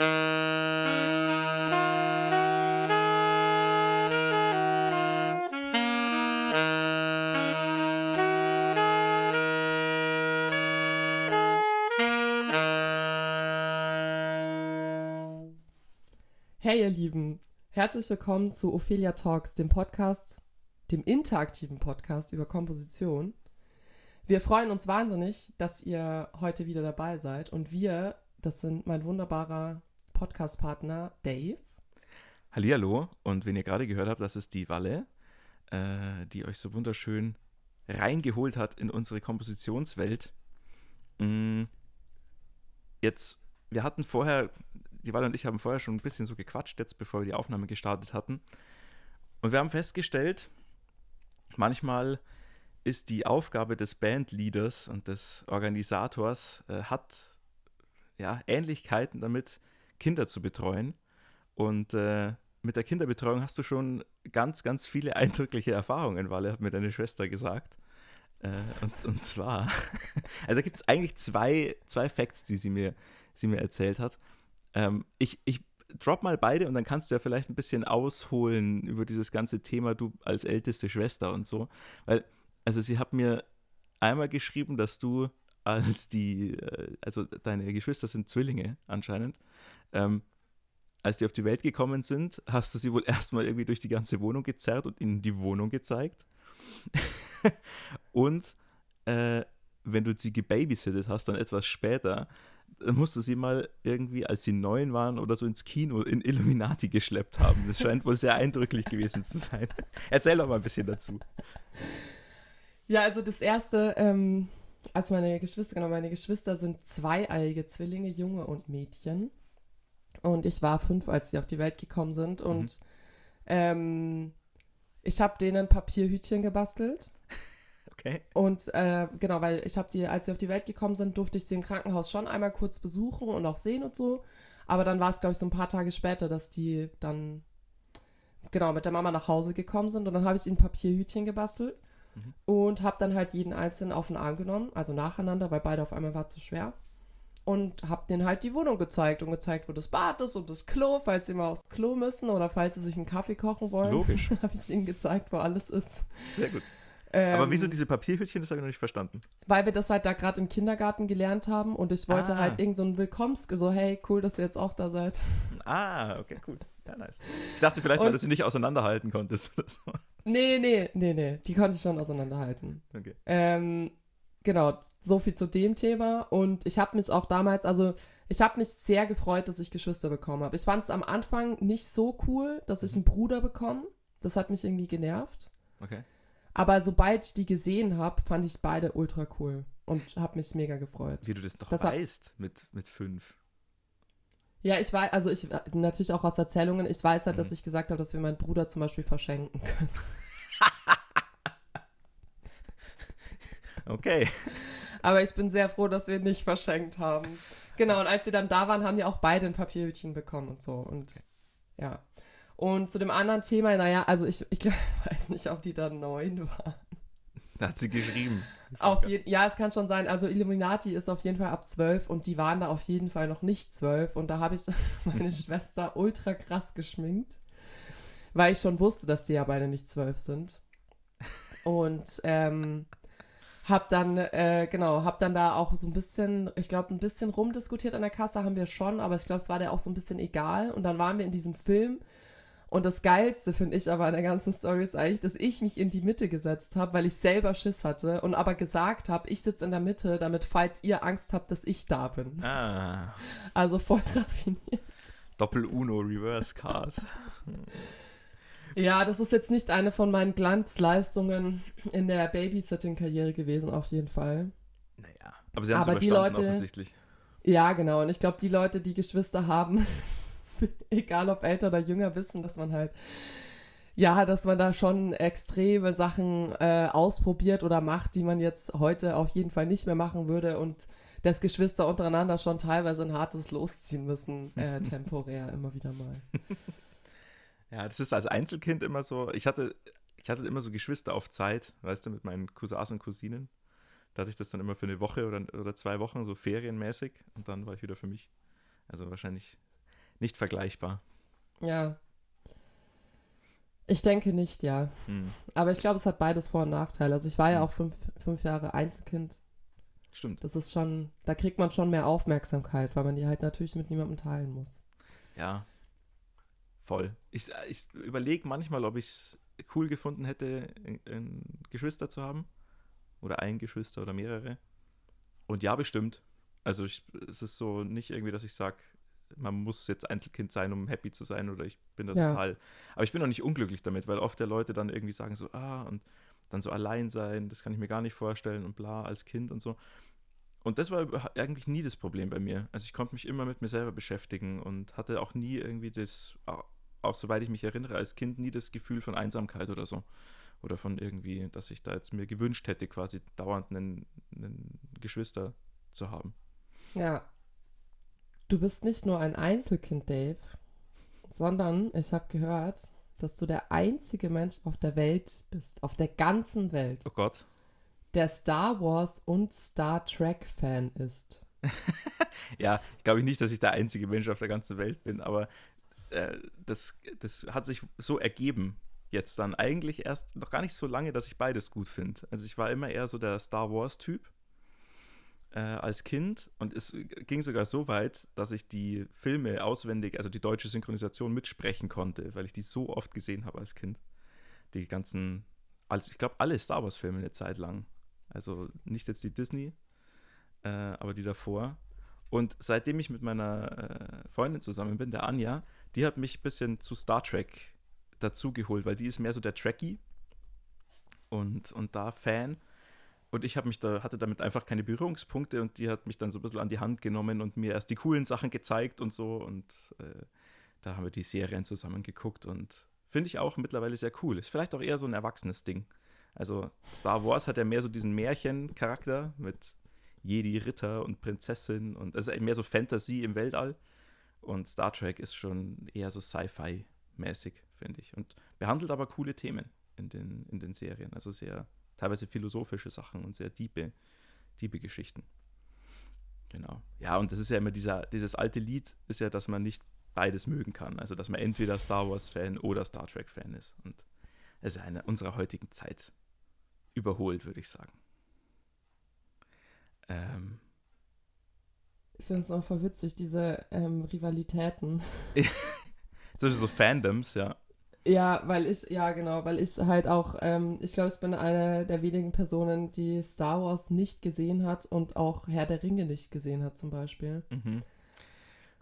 Hey ihr Lieben, herzlich willkommen zu Ophelia Talks, dem Podcast, dem interaktiven Podcast über Komposition. Wir freuen uns wahnsinnig, dass ihr heute wieder dabei seid und wir, das sind mein wunderbarer Podcast-Partner Dave. Hallihallo und wenn ihr gerade gehört habt, das ist die Walle, äh, die euch so wunderschön reingeholt hat in unsere Kompositionswelt. Mm, jetzt, wir hatten vorher die Walle und ich haben vorher schon ein bisschen so gequatscht, jetzt bevor wir die Aufnahme gestartet hatten. Und wir haben festgestellt, manchmal ist die Aufgabe des Bandleaders und des Organisators, äh, hat ja, Ähnlichkeiten damit, Kinder zu betreuen. Und äh, mit der Kinderbetreuung hast du schon ganz, ganz viele eindrückliche Erfahrungen, Walle, hat mir deine Schwester gesagt. Äh, und, und zwar, also gibt es eigentlich zwei, zwei Facts, die sie mir, sie mir erzählt hat. Ähm, ich, ich drop mal beide und dann kannst du ja vielleicht ein bisschen ausholen über dieses ganze Thema, du als älteste Schwester und so. Weil, also sie hat mir einmal geschrieben, dass du als die, äh, also deine Geschwister sind Zwillinge anscheinend, ähm, als die auf die Welt gekommen sind, hast du sie wohl erstmal irgendwie durch die ganze Wohnung gezerrt und ihnen die Wohnung gezeigt. und äh, wenn du sie gebabysittet hast, dann etwas später, musste sie mal irgendwie, als sie neun waren oder so ins Kino in Illuminati geschleppt haben. Das scheint wohl sehr eindrücklich gewesen zu sein. Erzähl doch mal ein bisschen dazu. Ja, also das erste, ähm, also meine Geschwister, genau, meine Geschwister sind zweieiige Zwillinge, Junge und Mädchen. Und ich war fünf, als sie auf die Welt gekommen sind. Und mhm. ähm, ich habe denen Papierhütchen gebastelt. Okay. Und äh, genau, weil ich habe die, als sie auf die Welt gekommen sind, durfte ich sie im Krankenhaus schon einmal kurz besuchen und auch sehen und so. Aber dann war es, glaube ich, so ein paar Tage später, dass die dann genau mit der Mama nach Hause gekommen sind und dann habe ich ihnen Papierhütchen gebastelt mhm. und habe dann halt jeden einzelnen auf den Arm genommen, also nacheinander, weil beide auf einmal war zu schwer. Und habe denen halt die Wohnung gezeigt und gezeigt, wo das Bad ist und das Klo, falls sie mal aufs Klo müssen oder falls sie sich einen Kaffee kochen wollen. Logisch. habe ich ihnen gezeigt, wo alles ist. Sehr gut. Ähm, Aber wieso diese Papierhütchen, das habe ich noch nicht verstanden. Weil wir das halt da gerade im Kindergarten gelernt haben und ich wollte ah. halt irgend so ein Willkommens, so hey, cool, dass ihr jetzt auch da seid. Ah, okay, cool. Ja, nice. Ich dachte vielleicht, und, weil du sie nicht auseinanderhalten konntest. Nee, nee, nee, nee, die konnte ich schon auseinanderhalten. Okay. Ähm, genau, so viel zu dem Thema und ich habe mich auch damals, also ich habe mich sehr gefreut, dass ich Geschwister bekommen habe. Ich fand es am Anfang nicht so cool, dass ich mhm. einen Bruder bekomme. Das hat mich irgendwie genervt. Okay. Aber sobald ich die gesehen habe, fand ich beide ultra cool und habe mich mega gefreut. Wie du das doch das weißt mit, mit fünf. Ja, ich weiß, also ich natürlich auch aus Erzählungen, ich weiß halt, mhm. dass ich gesagt habe, dass wir meinen Bruder zum Beispiel verschenken können. okay. Aber ich bin sehr froh, dass wir nicht verschenkt haben. Genau, und als sie dann da waren, haben die auch beide ein Papierhütchen bekommen und so. Und ja. Und zu dem anderen Thema, naja, also ich, ich weiß nicht, ob die da neun waren. Da hat sie geschrieben. Auf je, ja, es kann schon sein. Also Illuminati ist auf jeden Fall ab zwölf und die waren da auf jeden Fall noch nicht zwölf. Und da habe ich meine Schwester ultra krass geschminkt, weil ich schon wusste, dass die ja beide nicht zwölf sind. Und ähm, hab dann, äh, genau, hab dann da auch so ein bisschen, ich glaube, ein bisschen rumdiskutiert an der Kasse haben wir schon, aber ich glaube, es war der auch so ein bisschen egal. Und dann waren wir in diesem Film und das Geilste finde ich aber an der ganzen Story ist eigentlich, dass ich mich in die Mitte gesetzt habe, weil ich selber Schiss hatte und aber gesagt habe, ich sitze in der Mitte, damit falls ihr Angst habt, dass ich da bin. Ah. Also voll raffiniert. Doppel-Uno, Reverse Card. Ja, das ist jetzt nicht eine von meinen Glanzleistungen in der Babysitting-Karriere gewesen, auf jeden Fall. Naja, aber sie haben es die Leute, offensichtlich. Ja, genau. Und ich glaube, die Leute, die Geschwister haben, egal ob älter oder jünger, wissen, dass man halt, ja, dass man da schon extreme Sachen äh, ausprobiert oder macht, die man jetzt heute auf jeden Fall nicht mehr machen würde und dass Geschwister untereinander schon teilweise ein hartes Losziehen müssen, äh, temporär immer wieder mal. Ja, das ist als Einzelkind immer so. Ich hatte, ich hatte immer so Geschwister auf Zeit, weißt du, mit meinen Cousins und Cousinen. Da hatte ich das dann immer für eine Woche oder, oder zwei Wochen, so ferienmäßig. Und dann war ich wieder für mich. Also wahrscheinlich nicht vergleichbar. Ja. Ich denke nicht, ja. Hm. Aber ich glaube, es hat beides Vor- und Nachteile. Also ich war ja Hm. auch fünf, fünf Jahre Einzelkind. Stimmt. Das ist schon, da kriegt man schon mehr Aufmerksamkeit, weil man die halt natürlich mit niemandem teilen muss. Ja. Voll. Ich, ich überlege manchmal, ob ich es cool gefunden hätte, Geschwister zu haben. Oder ein Geschwister oder mehrere. Und ja, bestimmt. Also ich, es ist so nicht irgendwie, dass ich sage, man muss jetzt Einzelkind sein, um happy zu sein oder ich bin da Ja. total. Aber ich bin auch nicht unglücklich damit, weil oft der Leute dann irgendwie sagen so, ah, und dann so allein sein, das kann ich mir gar nicht vorstellen und bla, als Kind und so. Und das war eigentlich nie das Problem bei mir. Also ich konnte mich immer mit mir selber beschäftigen und hatte auch nie irgendwie das, auch, auch soweit ich mich erinnere, als Kind nie das Gefühl von Einsamkeit oder so. Oder von irgendwie, dass ich da jetzt mir gewünscht hätte, quasi dauernd einen, einen Geschwister zu haben. Ja. Du bist nicht nur ein Einzelkind, Dave, sondern ich habe gehört, dass du der einzige Mensch auf der Welt bist, auf der ganzen Welt, Oh Gott. der Star Wars und Star Trek Fan ist. Ja, ich glaube nicht, dass ich der einzige Mensch auf der ganzen Welt bin, aber äh, das, das hat sich so ergeben. Jetzt dann eigentlich erst noch gar nicht so lange, dass ich beides gut finde. Also ich war immer eher so der Star Wars-Typ äh, als Kind und es ging sogar so weit, dass ich die Filme auswendig, also die deutsche Synchronisation mitsprechen konnte, weil ich die so oft gesehen habe als Kind. Die ganzen, also ich glaube alle Star Wars-Filme eine Zeit lang. Also nicht jetzt die Disney, äh, aber die davor. Und seitdem ich mit meiner äh, Freundin zusammen bin, der Anja, die hat mich ein bisschen zu Star Trek dazugeholt, weil die ist mehr so der Trekkie und, und da Fan. Und ich mich da, hatte damit einfach keine Berührungspunkte und die hat mich dann so ein bisschen an die Hand genommen und mir erst die coolen Sachen gezeigt und so. Und äh, da haben wir die Serien zusammen geguckt und finde ich auch mittlerweile sehr cool. Ist vielleicht auch eher so ein erwachsenes Ding. Also Star Wars hat ja mehr so diesen Märchencharakter mit Jedi, Ritter und Prinzessin und also mehr so Fantasy im Weltall. Und Star Trek ist schon eher so Sci-Fi-mäßig, finde ich. Und behandelt aber coole Themen in den, in den Serien. Also sehr teilweise philosophische Sachen und sehr diebe, diebe Geschichten. Genau. Ja, und das ist ja immer dieser, dieses alte Lied, ist ja, dass man nicht beides mögen kann. Also, dass man entweder Star Wars-Fan oder Star Trek-Fan ist. Und es ist eine unserer heutigen Zeit überholt, würde ich sagen. Ähm, Ich finde es auch voll witzig, diese ähm, Rivalitäten. so Fandoms, ja. Ja, weil ich, ja genau, weil ich halt auch, ähm, ich glaube, ich bin eine der wenigen Personen, die Star Wars nicht gesehen hat und auch Herr der Ringe nicht gesehen hat zum Beispiel. Mhm.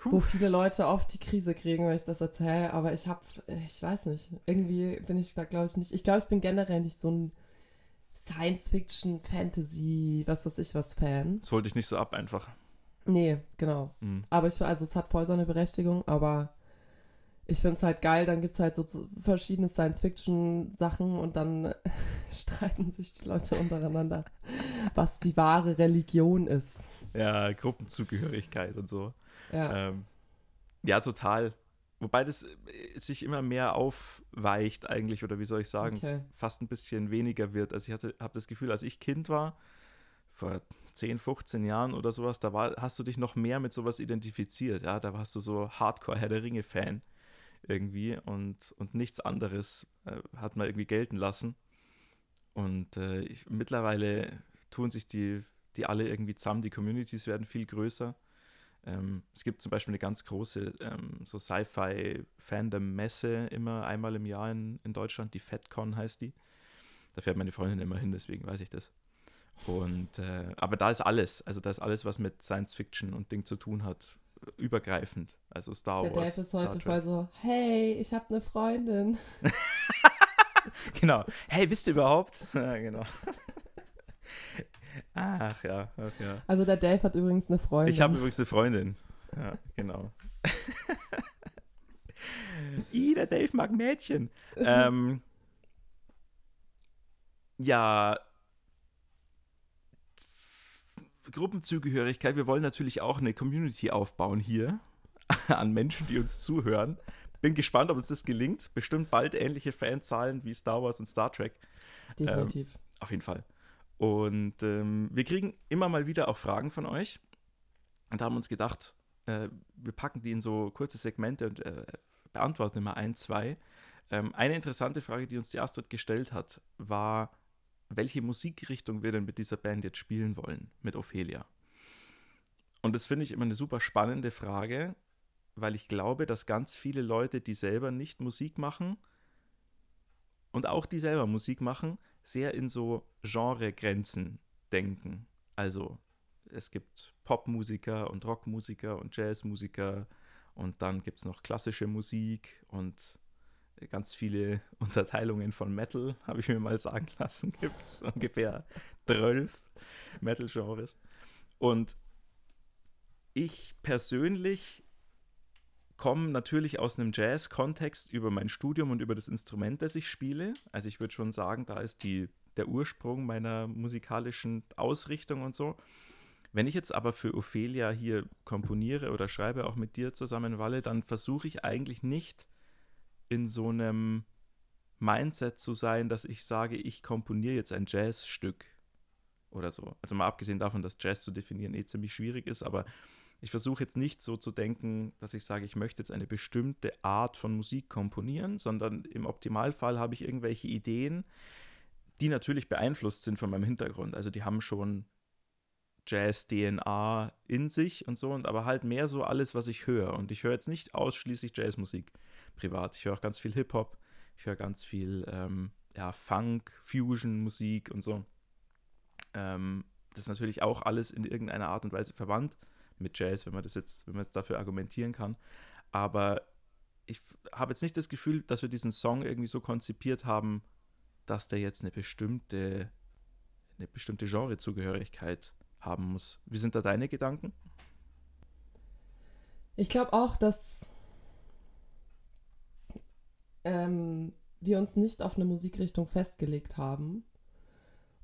Wo viele Leute oft die Krise kriegen, wenn ich das erzähle, aber ich habe, ich weiß nicht, irgendwie bin ich da, glaube ich, nicht, ich glaube, ich bin generell nicht so ein Science-Fiction, Fantasy, was weiß ich was Fan. Das holt dich nicht so ab einfach. Nee, genau. Mhm. Aber ich, also es hat voll seine Berechtigung, aber ich finde es halt geil, dann gibt es halt so verschiedene Science-Fiction-Sachen und dann streiten sich die Leute untereinander, was die wahre Religion ist. Ja, Gruppenzugehörigkeit und so. Ja, Ähm, ja, total. Wobei das äh, sich immer mehr aufweicht eigentlich, oder wie soll ich sagen, okay. fast ein bisschen weniger wird. Also ich hatte, habe das Gefühl, als ich Kind war, vor 10, 15 Jahren oder sowas, da war, hast du dich noch mehr mit sowas identifiziert. Ja, da warst du so Hardcore Herr der Ringe-Fan irgendwie und, und nichts anderes äh, hat man irgendwie gelten lassen. Und äh, ich, mittlerweile tun sich die, die alle irgendwie zusammen, die Communities werden viel größer. Ähm, es gibt zum Beispiel eine ganz große ähm, so Sci-Fi-Fandom-Messe immer einmal im Jahr in, in Deutschland, die FedCon heißt die. Da fährt meine Freundin immer hin, deswegen weiß ich das. Und äh, aber da ist alles, also da ist alles, was mit Science Fiction und Ding zu tun hat, übergreifend. Also Star Der Wars. Dave ist heute voll so, hey, ich habe eine Freundin. Genau. Hey, wisst ihr überhaupt? ja, genau. Ach ja, ach ja. Also der Dave hat übrigens eine Freundin. Ich habe übrigens eine Freundin. Ja, genau. I, der Dave mag Mädchen. ähm, ja. Gruppenzugehörigkeit. Wir wollen natürlich auch eine Community aufbauen hier an Menschen, die uns zuhören. Bin gespannt, ob uns das gelingt. Bestimmt bald ähnliche Fanzahlen wie Star Wars und Star Trek. Definitiv. Auf jeden Fall. Und ähm, wir kriegen immer mal wieder auch Fragen von euch. Und da haben wir uns gedacht, Äh, wir packen die in so kurze Segmente und äh, beantworten immer ein, zwei. Ähm, eine interessante Frage, die uns die Astrid gestellt hat, war, welche Musikrichtung wir denn mit dieser Band jetzt spielen wollen, mit Ophelia. Und das finde ich immer eine super spannende Frage, weil ich glaube, dass ganz viele Leute, die selber nicht Musik machen und auch die selber Musik machen, sehr in so Genregrenzen denken. Also es gibt Popmusiker und Rockmusiker und Jazzmusiker und dann gibt es noch klassische Musik und ganz viele Unterteilungen von Metal, habe ich mir mal sagen lassen. Gibt es ungefähr zwölf Metal-Genres. Und ich persönlich komme natürlich aus einem Jazz-Kontext über mein Studium und über das Instrument, das ich spiele. Also ich würde schon sagen, da ist die, der Ursprung meiner musikalischen Ausrichtung und so. Wenn ich jetzt aber für Ophelia hier komponiere oder schreibe, auch mit dir zusammen, Walle, dann versuche ich eigentlich nicht in so einem Mindset zu sein, dass ich sage, ich komponiere jetzt ein Jazzstück oder so. Also mal abgesehen davon, dass Jazz zu definieren eh ziemlich schwierig ist, aber ich versuche jetzt nicht so zu denken, dass ich sage, ich möchte jetzt eine bestimmte Art von Musik komponieren, sondern im Optimalfall habe ich irgendwelche Ideen, die natürlich beeinflusst sind von meinem Hintergrund. Also die haben schon Jazz-DNA in sich und so, und aber halt mehr so alles, was ich höre. Und ich höre jetzt nicht ausschließlich Jazzmusik privat. Ich höre auch ganz viel Hip-Hop, ich höre ganz viel ähm, ja, Funk, Fusion-Musik und so. Ähm, das ist natürlich auch alles in irgendeiner Art und Weise verwandt mit Jazz, wenn man das jetzt, wenn man jetzt dafür argumentieren kann. Aber ich habe jetzt nicht das Gefühl, dass wir diesen Song irgendwie so konzipiert haben, dass der jetzt eine bestimmte, eine bestimmte Genrezugehörigkeit haben muss. Wie sind da deine Gedanken? Ich glaube auch, dass ähm, wir uns nicht auf eine Musikrichtung festgelegt haben,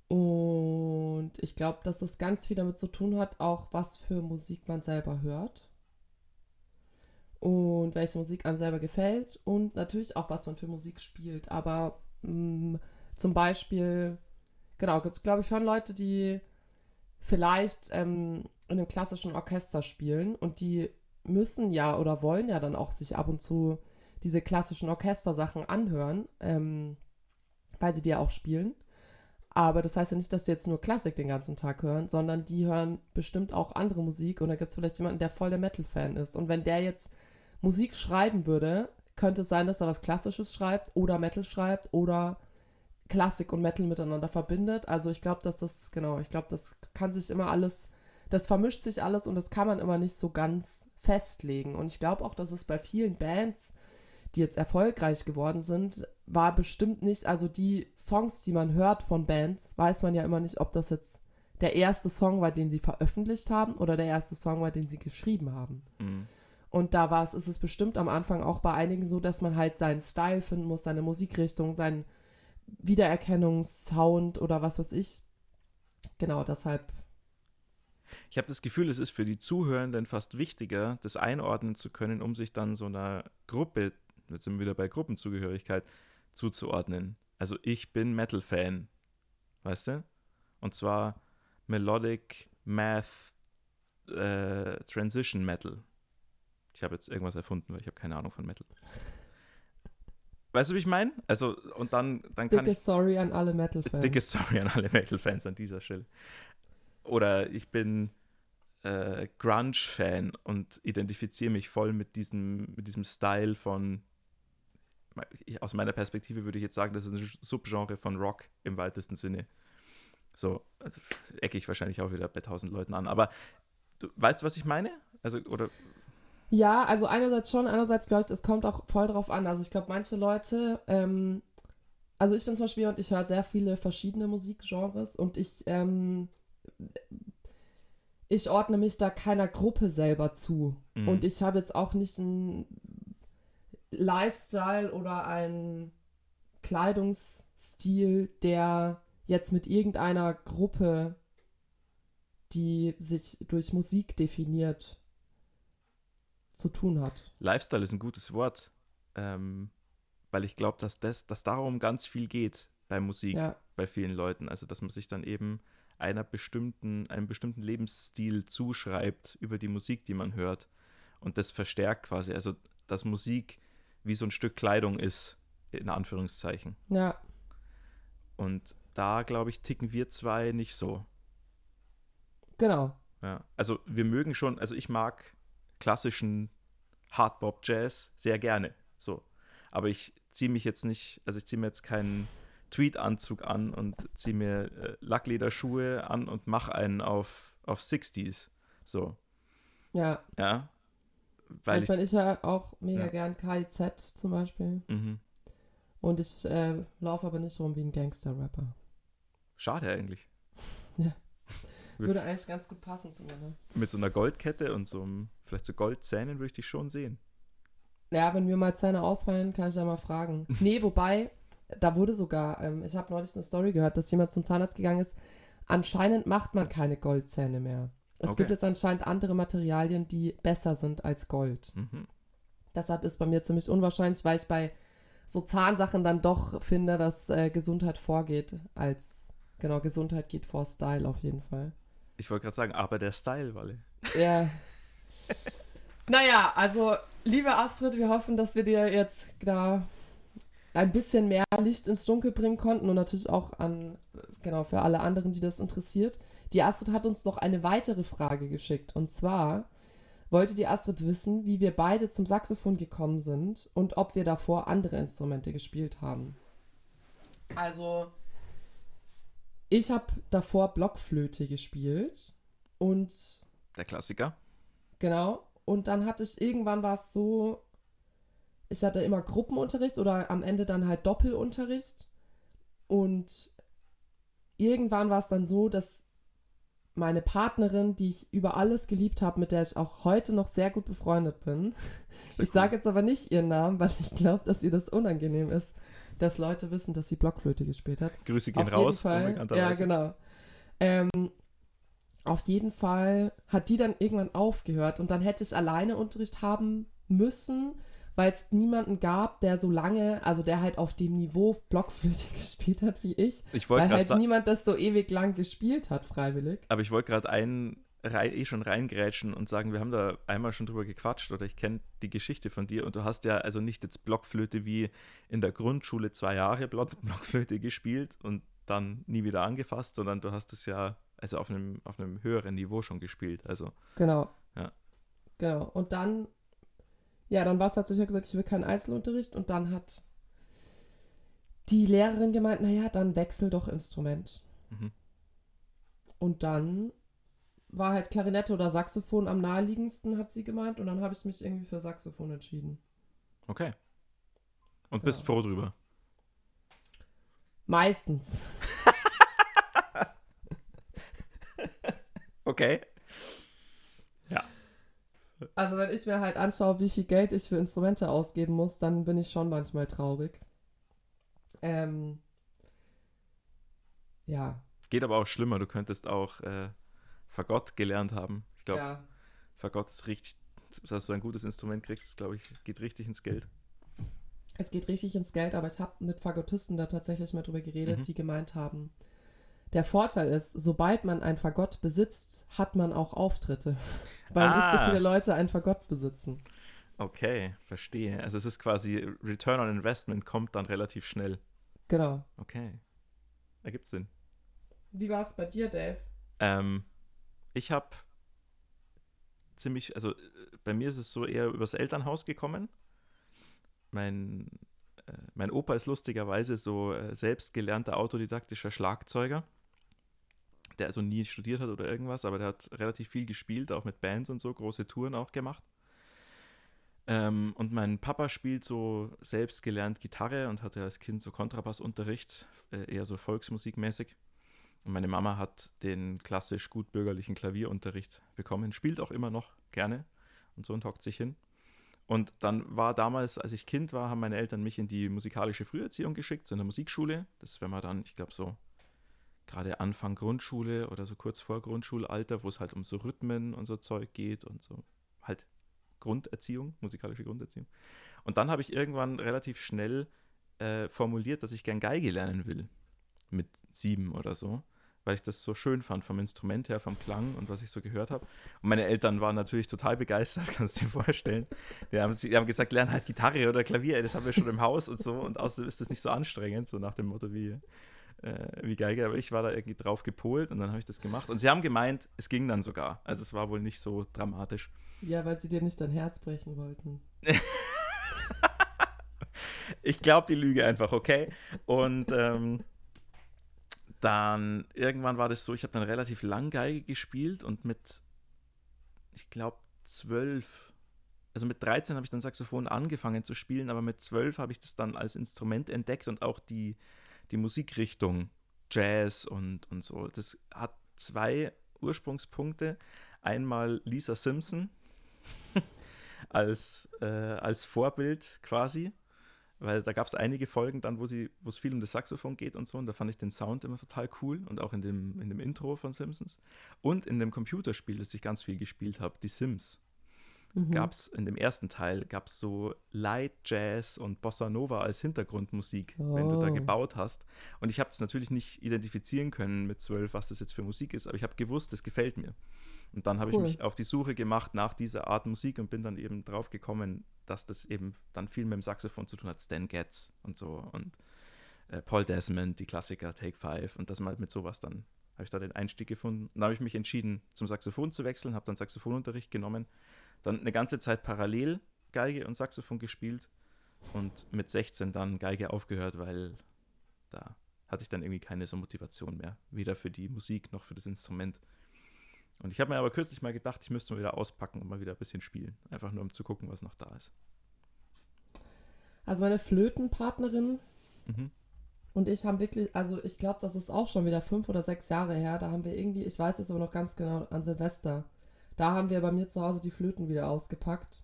und ich glaube, dass das ganz viel damit zu tun hat, auch was für Musik man selber hört. Und welche Musik einem selber gefällt. Und natürlich auch, was man für Musik spielt. Aber mh, mm, zum Beispiel, genau, gibt es, glaube ich, schon Leute, die vielleicht ähm, in einem klassischen Orchester spielen und die müssen ja oder wollen ja dann auch sich ab und zu diese klassischen Orchestersachen anhören, ähm, weil sie die ja auch spielen. Aber das heißt ja nicht, dass sie jetzt nur Klassik den ganzen Tag hören, sondern die hören bestimmt auch andere Musik und da gibt es vielleicht jemanden, der voll der Metal-Fan ist. Und wenn der jetzt Musik schreiben würde, könnte es sein, dass er was Klassisches schreibt oder Metal schreibt oder Klassik und Metal miteinander verbindet. Also ich glaube, dass das, genau, ich glaube, das kann sich immer alles, das vermischt sich alles und das kann man immer nicht so ganz festlegen. Und ich glaube auch, dass es bei vielen Bands die jetzt erfolgreich geworden sind, war bestimmt nicht, also die Songs, die man hört von Bands, weiß man ja immer nicht, ob das jetzt der erste Song war, den sie veröffentlicht haben oder der erste Song war, den sie geschrieben haben. Mhm. Und da war es, ist es bestimmt am Anfang auch bei einigen so, dass man halt seinen Style finden muss, seine Musikrichtung, seinen Wiedererkennungssound oder was weiß ich. Genau, deshalb. Ich habe das Gefühl, es ist für die Zuhörenden fast wichtiger, das einordnen zu können, um sich dann so einer Gruppe jetzt sind wir wieder bei Gruppenzugehörigkeit, zuzuordnen. Also ich bin Metal-Fan, weißt du? Und zwar Melodic Math äh, Transition Metal. Ich habe jetzt irgendwas erfunden, weil ich habe keine Ahnung von Metal. Weißt du, wie ich meine? Also, und dann, dann kann Dicke Sorry an alle Metal-Fans. Dicke Sorry an alle Metal-Fans an dieser Stelle. Oder ich bin äh, Grunge-Fan und identifiziere mich voll mit diesem, mit diesem Style von aus meiner Perspektive würde ich jetzt sagen, das ist ein Subgenre von Rock im weitesten Sinne. So, also, ecke ich wahrscheinlich auch wieder bei tausend Leuten an. Aber du weißt, was ich meine? Also, oder. Ja, also einerseits schon, andererseits glaube ich, es kommt auch voll drauf an. Also ich glaube, manche Leute, ähm, also ich bin zum Beispiel jemand, ich höre sehr viele verschiedene Musikgenres und ich, ähm, ich ordne mich da keiner Gruppe selber zu. Mhm. Und ich habe jetzt auch nicht ein Lifestyle oder ein Kleidungsstil, der jetzt mit irgendeiner Gruppe, die sich durch Musik definiert, zu tun hat. Lifestyle ist ein gutes Wort, ähm, weil ich glaube, dass das, dass darum ganz viel geht bei Musik, ja. bei vielen Leuten. Also, dass man sich dann eben einer bestimmten, einem bestimmten Lebensstil zuschreibt über die Musik, die man hört. Und das verstärkt quasi, also dass Musik wie so ein Stück Kleidung ist, in Anführungszeichen. Ja. Und da, glaube ich, ticken wir zwei nicht so. Genau. Ja. Also wir mögen schon, also ich mag klassischen Hardbop-Jazz sehr gerne. So. Aber ich ziehe mich jetzt nicht, also ich ziehe mir jetzt keinen Tweed-Anzug an und ziehe mir äh, Lacklederschuhe an und mache einen auf, auf 60s. So. Ja. Ja. Weil Weil ich meine, ich höre auch mega Ja. gern KIZ zum Beispiel. mhm. Und ich äh, laufe aber nicht rum wie ein Gangster-Rapper. Schade eigentlich. Würde eigentlich ganz gut passen zu mir, ne? Mit so einer Goldkette und so einem, vielleicht so Goldzähnen würde ich dich schon sehen. Ja, wenn mir mal Zähne ausfallen, kann ich ja mal fragen. Nee, wobei, da wurde sogar, ähm, ich habe neulich eine Story gehört, dass jemand zum Zahnarzt gegangen ist. Anscheinend macht man keine Goldzähne mehr. Es Okay. gibt jetzt anscheinend andere Materialien, die besser sind als Gold. Mhm. Deshalb ist bei mir ziemlich unwahrscheinlich, weil ich bei so Zahnsachen dann doch finde, dass äh, Gesundheit vorgeht als, genau, Gesundheit geht vor Style auf jeden Fall. Ich wollte gerade sagen, aber der Style, Walle. Ja. naja, also, liebe Astrid, wir hoffen, dass wir dir jetzt da ein bisschen mehr Licht ins Dunkel bringen konnten und natürlich auch an, genau, für alle anderen, die das interessiert. Die Astrid hat uns noch eine weitere Frage geschickt und zwar wollte die Astrid wissen, wie wir beide zum Saxophon gekommen sind und ob wir davor andere Instrumente gespielt haben. Also, ich habe davor Blockflöte gespielt und Der Klassiker. Genau. Und dann hatte ich irgendwann war es so, ich hatte immer Gruppenunterricht oder am Ende dann halt Doppelunterricht. Und irgendwann war es dann so, dass meine Partnerin, die ich über alles geliebt habe, mit der ich auch heute noch sehr gut befreundet bin. Sehr ich cool. sage jetzt aber nicht ihren Namen, weil ich glaube, dass ihr das unangenehm ist, dass Leute wissen, dass sie Blockflöte gespielt hat. Grüße gehen Auf raus. jeden Fall. Ja, genau. Ähm, auf jeden Fall hat die dann irgendwann aufgehört und dann hätte ich alleine Unterricht haben müssen, weil es niemanden gab, der so lange, also der halt auf dem Niveau Blockflöte gespielt hat wie ich, Ich weil halt niemand das so ewig lang gespielt hat, freiwillig. aber ich wollte gerade einen rein, eh schon reingrätschen und sagen, wir haben da einmal schon drüber gequatscht oder ich kenne die Geschichte von dir und du hast ja also nicht jetzt Blockflöte wie in der Grundschule zwei Jahre Block- Blockflöte gespielt und dann nie wieder angefasst, sondern du hast es ja also auf einem, auf einem höheren Niveau schon gespielt. Also Genau. Ja. Genau. Und dann, ja, dann war es so, ich habe gesagt, ich will keinen Einzelunterricht und dann hat die Lehrerin gemeint, naja, dann wechsel doch Instrument. Mhm. Und dann war halt Klarinette oder Saxophon am naheliegendsten, hat sie gemeint. Und dann habe ich mich irgendwie für Saxophon entschieden. okay. Und bist Ja. froh drüber. Meistens. Okay. Also wenn ich mir halt anschaue, wie viel Geld ich für Instrumente ausgeben muss, dann bin ich schon manchmal traurig. Ähm, ja, Geht aber auch schlimmer. Du könntest auch äh, Fagott gelernt haben. Ich glaube, ja. Fagott ist richtig, dass du ein gutes Instrument kriegst, glaube ich, geht richtig ins Geld. Es geht richtig ins Geld, aber ich habe mit Fagottisten da tatsächlich mal drüber geredet, Mhm. die gemeint haben, der Vorteil ist, sobald man ein Fagott besitzt, hat man auch Auftritte. Weil nicht so Ah. viele Leute ein Fagott besitzen. Okay, verstehe. Also es ist quasi Return on Investment kommt dann relativ schnell. Genau. Okay. Ergibt Sinn. Wie war es bei dir, Dave? Ähm, ich habe ziemlich, also äh, bei mir ist es so eher übers Elternhaus gekommen. Mein, äh, mein Opa ist lustigerweise so äh, selbstgelernter autodidaktischer Schlagzeuger, der also nie studiert hat oder irgendwas, aber der hat relativ viel gespielt, auch mit Bands und so, große Touren auch gemacht. Ähm, und mein Papa spielt so selbst gelernt Gitarre und hatte als Kind so Kontrabassunterricht, äh, eher so volksmusikmäßig. Meine Mama hat den klassisch gut bürgerlichen Klavierunterricht bekommen, spielt auch immer noch gerne und so und hockt sich hin. Und dann war damals, als ich Kind war, haben meine Eltern mich in die musikalische Früherziehung geschickt, so in der Musikschule. Das wenn man dann, ich glaube, so gerade Anfang Grundschule oder so kurz vor Grundschulalter, wo es halt um so Rhythmen und so Zeug geht und so halt Grunderziehung, musikalische Grunderziehung. Und dann habe ich irgendwann relativ schnell äh, formuliert, dass ich gern Geige lernen will. Mit sieben oder so. Weil ich das so schön fand vom Instrument her, vom Klang und was ich so gehört habe. Und meine Eltern waren natürlich total begeistert, kannst du dir vorstellen. Die haben, die haben gesagt, lern halt Gitarre oder Klavier, das haben wir schon im Haus und so. Und außerdem ist das nicht so anstrengend, so nach dem Motto wie, äh, wie Geige. Aber ich war da irgendwie drauf gepolt und dann habe ich das gemacht. Und sie haben gemeint, es ging dann sogar. Also es war wohl nicht so dramatisch. Ja, weil sie dir nicht dein Herz brechen wollten. ich glaube die Lüge einfach, okay? Und ähm, dann irgendwann war das so, ich habe dann relativ lang Geige gespielt und mit, ich glaube, zwölf, also mit 13 habe ich dann Saxophon angefangen zu spielen, aber mit zwölf habe ich das dann als Instrument entdeckt und auch die, die Musikrichtung Jazz und, und so. Das hat zwei Ursprungspunkte. Einmal Lisa Simpson als, äh, als Vorbild quasi weil da gab es einige Folgen dann, wo sie, wo es viel um das Saxophon geht und so, und da fand ich den Sound immer total cool und auch in dem, in dem Intro von Simpsons. Und in dem Computerspiel, das ich ganz viel gespielt habe, die Sims, mhm. gab es in dem ersten Teil gab es so Light Jazz und Bossa Nova als Hintergrundmusik, oh. wenn du da oh. gebaut hast. Und ich habe es natürlich nicht identifizieren können mit zwölf, was das jetzt für Musik ist, aber ich habe gewusst, das gefällt mir. Und dann habe cool. ich mich auf die Suche gemacht nach dieser Art Musik und bin dann eben drauf gekommen, dass das eben dann viel mit dem Saxophon zu tun hat. Stan Getz und so und äh, Paul Desmond, die Klassiker, Take Five und das mal mit sowas dann habe ich da den Einstieg gefunden. Dann habe ich mich entschieden, zum Saxophon zu wechseln, habe dann Saxophonunterricht genommen, dann eine ganze Zeit parallel Geige und Saxophon gespielt und mit 16 dann Geige aufgehört, weil da hatte ich dann irgendwie keine so Motivation mehr, weder für die Musik noch für das Instrument. Und ich habe mir aber kürzlich mal gedacht, ich müsste mal wieder auspacken und mal wieder ein bisschen spielen. Einfach nur um zu gucken, was noch da ist. Also meine Flötenpartnerin mhm. und ich haben wirklich, also ich glaube, das ist auch schon wieder fünf oder sechs Jahre her. Da haben wir irgendwie, ich weiß es aber noch ganz genau, an Silvester. Da haben wir bei mir zu Hause die Flöten wieder ausgepackt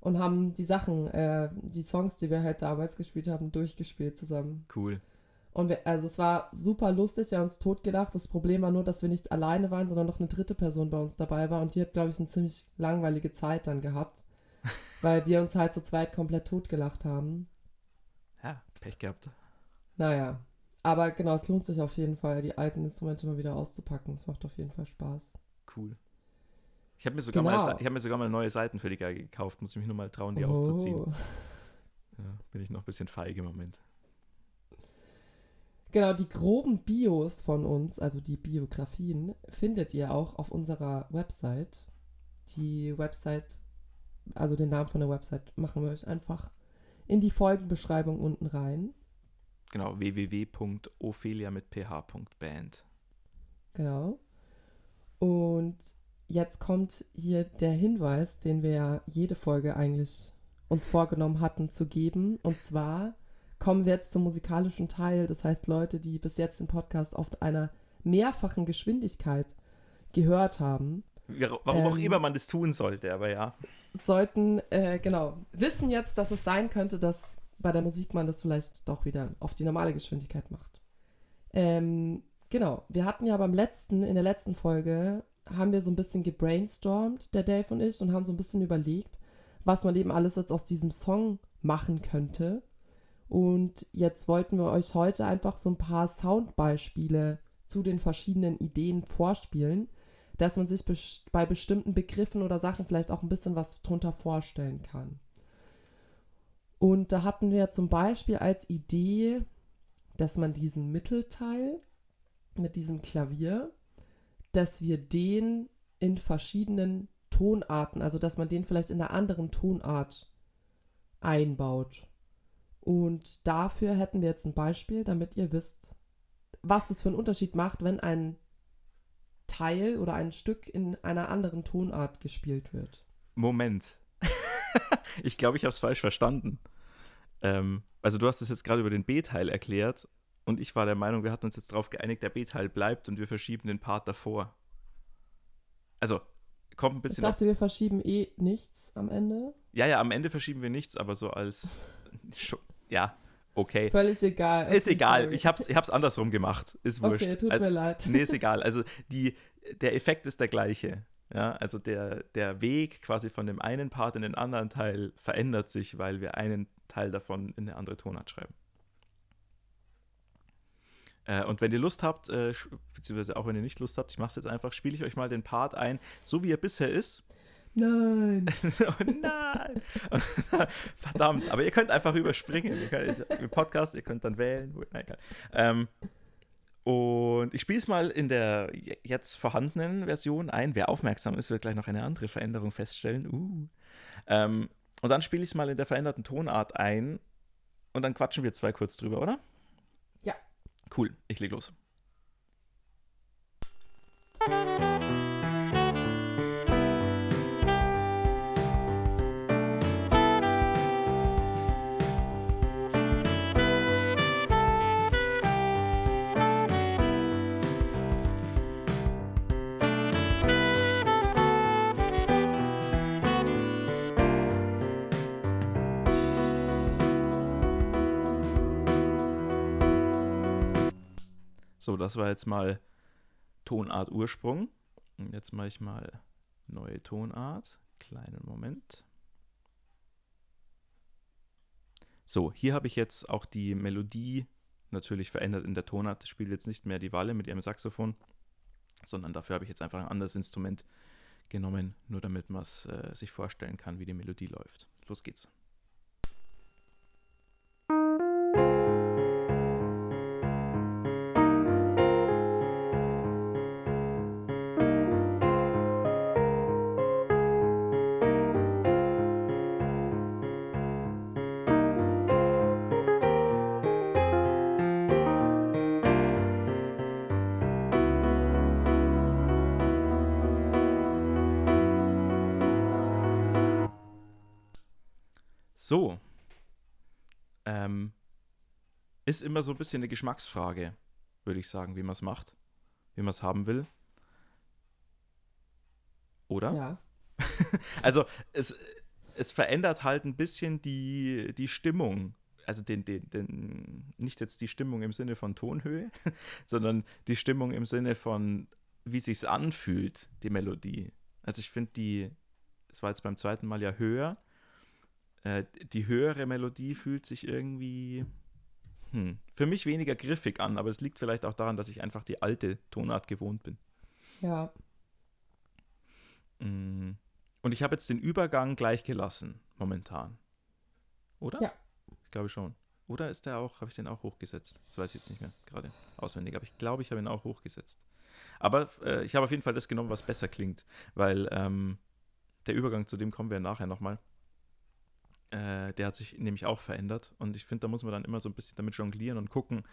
und haben die Sachen, äh, die Songs, die wir halt damals gespielt haben, durchgespielt zusammen. Cool. Und wir, also es war super lustig, wir haben uns totgedacht. Das Problem war nur, dass wir nicht alleine waren, sondern noch eine dritte Person bei uns dabei war. Und die hat, glaube ich, eine ziemlich langweilige Zeit dann gehabt, weil wir uns halt zu zweit komplett totgelacht haben. Ja, Pech gehabt. Naja, aber genau, es lohnt sich auf jeden Fall, die alten Instrumente mal wieder auszupacken. Es macht auf jeden Fall Spaß. Cool. Ich habe mir, sogar genau. mal, hab mir sogar mal neue Seiten für die Geige gekauft. Muss ich mich nur mal trauen, die oh. aufzuziehen. Ja, bin ich noch ein bisschen feig im Moment. Genau, die groben Bios von uns, also die Biografien, findet ihr auch auf unserer Website. Die Website, also den Namen von der Website machen wir euch einfach in die Folgenbeschreibung unten rein. Genau, www.ophelia mit ph.band. Genau. Und jetzt kommt hier der Hinweis, den wir ja jede Folge eigentlich uns vorgenommen hatten zu geben. Und zwar kommen wir jetzt zum musikalischen Teil. Das heißt, Leute, die bis jetzt den Podcast auf einer mehrfachen Geschwindigkeit gehört haben. Warum ähm, auch immer man das tun sollte, aber ja. Sollten, äh, genau, wissen jetzt, dass es sein könnte, dass bei der Musik man das vielleicht doch wieder auf die normale Geschwindigkeit macht. Ähm, genau, wir hatten ja beim letzten, in der letzten Folge, haben wir so ein bisschen gebrainstormt, der Dave und ich, und haben so ein bisschen überlegt, was man eben alles jetzt aus diesem Song machen könnte. Und jetzt wollten wir euch heute einfach so ein paar Soundbeispiele zu den verschiedenen Ideen vorspielen, dass man sich bei bestimmten Begriffen oder Sachen vielleicht auch ein bisschen was drunter vorstellen kann. Und da hatten wir zum Beispiel als Idee, dass man diesen Mittelteil mit diesem Klavier, dass wir den in verschiedenen Tonarten, also dass man den vielleicht in einer anderen Tonart einbaut. Und dafür hätten wir jetzt ein Beispiel, damit ihr wisst, was es für einen Unterschied macht, wenn ein Teil oder ein Stück in einer anderen Tonart gespielt wird. Moment. ich glaube, ich habe es falsch verstanden. Ähm, also du hast es jetzt gerade über den B-Teil erklärt und ich war der Meinung, wir hatten uns jetzt darauf geeinigt, der B-Teil bleibt und wir verschieben den Part davor. Also, kommt ein bisschen. Ich dachte, wir verschieben eh nichts am Ende. Ja, ja, am Ende verschieben wir nichts, aber so als ja, okay. Völlig egal. Ist egal. Sorry. Ich hab's, ich hab's andersrum gemacht. Ist wurscht. Okay, tut also, mir leid. Nee, ist egal. Also die, der Effekt ist der gleiche. Ja, also der, der Weg quasi von dem einen Part in den anderen Teil verändert sich, weil wir einen Teil davon in eine andere Tonart schreiben. Äh, und wenn ihr Lust habt, äh, beziehungsweise auch wenn ihr nicht Lust habt, ich mache es jetzt einfach, spiele ich euch mal den Part ein, so wie er bisher ist. Nein. oh nein. Verdammt. Aber ihr könnt einfach überspringen. Ihr könnt, Im Podcast, ihr könnt dann wählen. Nein, ähm, und ich spiele es mal in der jetzt vorhandenen Version ein. Wer aufmerksam ist, wird gleich noch eine andere Veränderung feststellen. Uh. Ähm, und dann spiele ich es mal in der veränderten Tonart ein. Und dann quatschen wir zwei kurz drüber, oder? Ja. Cool, ich leg los. So, das war jetzt mal Tonart Ursprung. Und jetzt mache ich mal neue Tonart. Kleinen Moment. So, hier habe ich jetzt auch die Melodie natürlich verändert in der Tonart. Ich spiele jetzt nicht mehr die Walle mit ihrem Saxophon, sondern dafür habe ich jetzt einfach ein anderes Instrument genommen, nur damit man es äh, sich vorstellen kann, wie die Melodie läuft. Los geht's. So. Ähm, ist immer so ein bisschen eine Geschmacksfrage, würde ich sagen, wie man es macht, wie man es haben will. Oder? Ja. also es, es verändert halt ein bisschen die, die Stimmung. Also den, den, den, nicht jetzt die Stimmung im Sinne von Tonhöhe, sondern die Stimmung im Sinne von, wie sich's anfühlt, die Melodie. Also ich finde die, es war jetzt beim zweiten Mal ja höher, äh, die höhere Melodie fühlt sich irgendwie hm, für mich weniger griffig an, aber es liegt vielleicht auch daran, dass ich einfach die alte Tonart gewohnt bin. Ja. Mm. Und ich habe jetzt den Übergang gleich gelassen, momentan. Oder? Ja. Ich glaube schon. Oder ist der auch, habe ich den auch hochgesetzt? Das weiß ich jetzt nicht mehr gerade auswendig, aber ich glaube, ich habe ihn auch hochgesetzt. Aber äh, ich habe auf jeden Fall das genommen, was besser klingt, weil ähm, der Übergang, zu dem kommen wir nachher nochmal, äh, der hat sich nämlich auch verändert. Und ich finde, da muss man dann immer so ein bisschen damit jonglieren und gucken,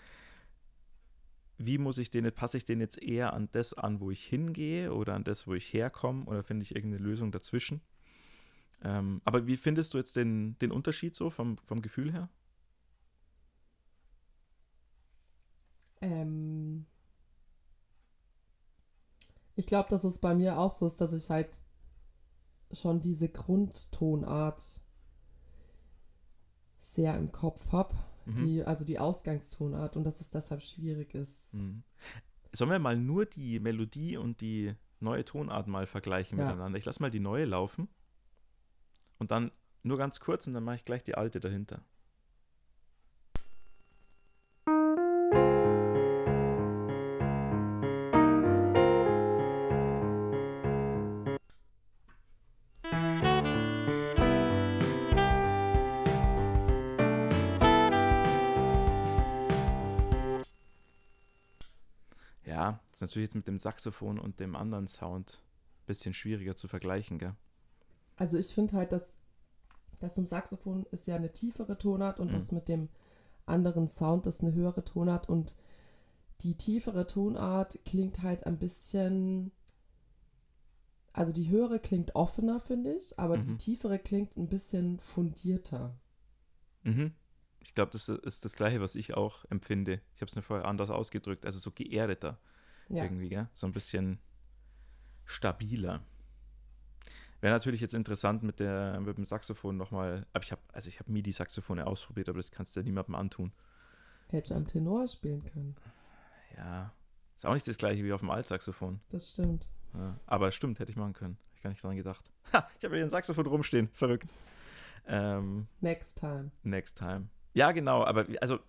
wie muss ich den, passe ich den jetzt eher an das an, wo ich hingehe oder an das, wo ich herkomme oder finde ich irgendeine Lösung dazwischen? Ähm, aber wie findest du jetzt den, den Unterschied so vom, vom Gefühl her? Ähm ich glaube, dass es bei mir auch so ist, dass ich halt schon diese Grundtonart sehr im Kopf habe. Mhm. also die Ausgangstonart und dass es deshalb schwierig ist. Mhm. Sollen wir mal nur die Melodie und die neue Tonart mal vergleichen ja. miteinander? Ich lasse mal die neue laufen und dann nur ganz kurz und dann mache ich gleich die alte dahinter. Ist natürlich jetzt mit dem Saxophon und dem anderen Sound ein bisschen schwieriger zu vergleichen, gell? Also ich finde halt, dass das zum Saxophon ist ja eine tiefere Tonart und mhm. das mit dem anderen Sound ist eine höhere Tonart und die tiefere Tonart klingt halt ein bisschen, also die höhere klingt offener, finde ich, aber mhm. die tiefere klingt ein bisschen fundierter. Mhm. Ich glaube, das ist das Gleiche, was ich auch empfinde. Ich habe es mir vorher anders ausgedrückt, also so geerdeter. Ja. Irgendwie, gell? So ein bisschen stabiler. Wäre natürlich jetzt interessant mit, der, mit dem Saxophon nochmal. Aber ich habe, also ich habe MIDI-Saxophone ausprobiert, aber das kannst du ja niemandem antun. Hätte ich am Tenor spielen können. Ja. Ist auch nicht das gleiche wie auf dem Altsaxophon. Das stimmt. Ja, aber stimmt, hätte ich machen können. Hab ich gar nicht dran gedacht. Ha, ich habe hier ein Saxophon rumstehen. Verrückt. Ähm, next time. Next time. Ja, genau, aber also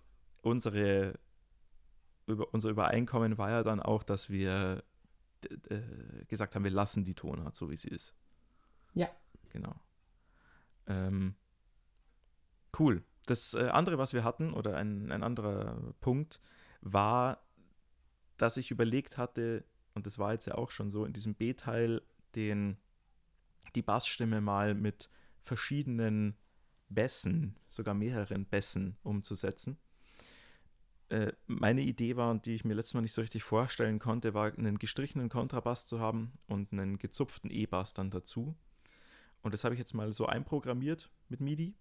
unsere über, unser Übereinkommen war ja dann auch, dass wir äh, gesagt haben, wir lassen die Tonart so, wie sie ist. Ja. Genau. Ähm, cool. Das äh, andere, was wir hatten, oder ein, ein anderer Punkt, war, dass ich überlegt hatte, und das war jetzt ja auch schon so, in diesem B-Teil den, die Bassstimme mal mit verschiedenen Bässen, sogar mehreren Bässen umzusetzen. Äh, meine Idee war, und die ich mir letztes Mal nicht so richtig vorstellen konnte, war einen gestrichenen Kontrabass zu haben und einen gezupften E-Bass dann dazu. Und das habe ich jetzt mal so einprogrammiert mit MIDI.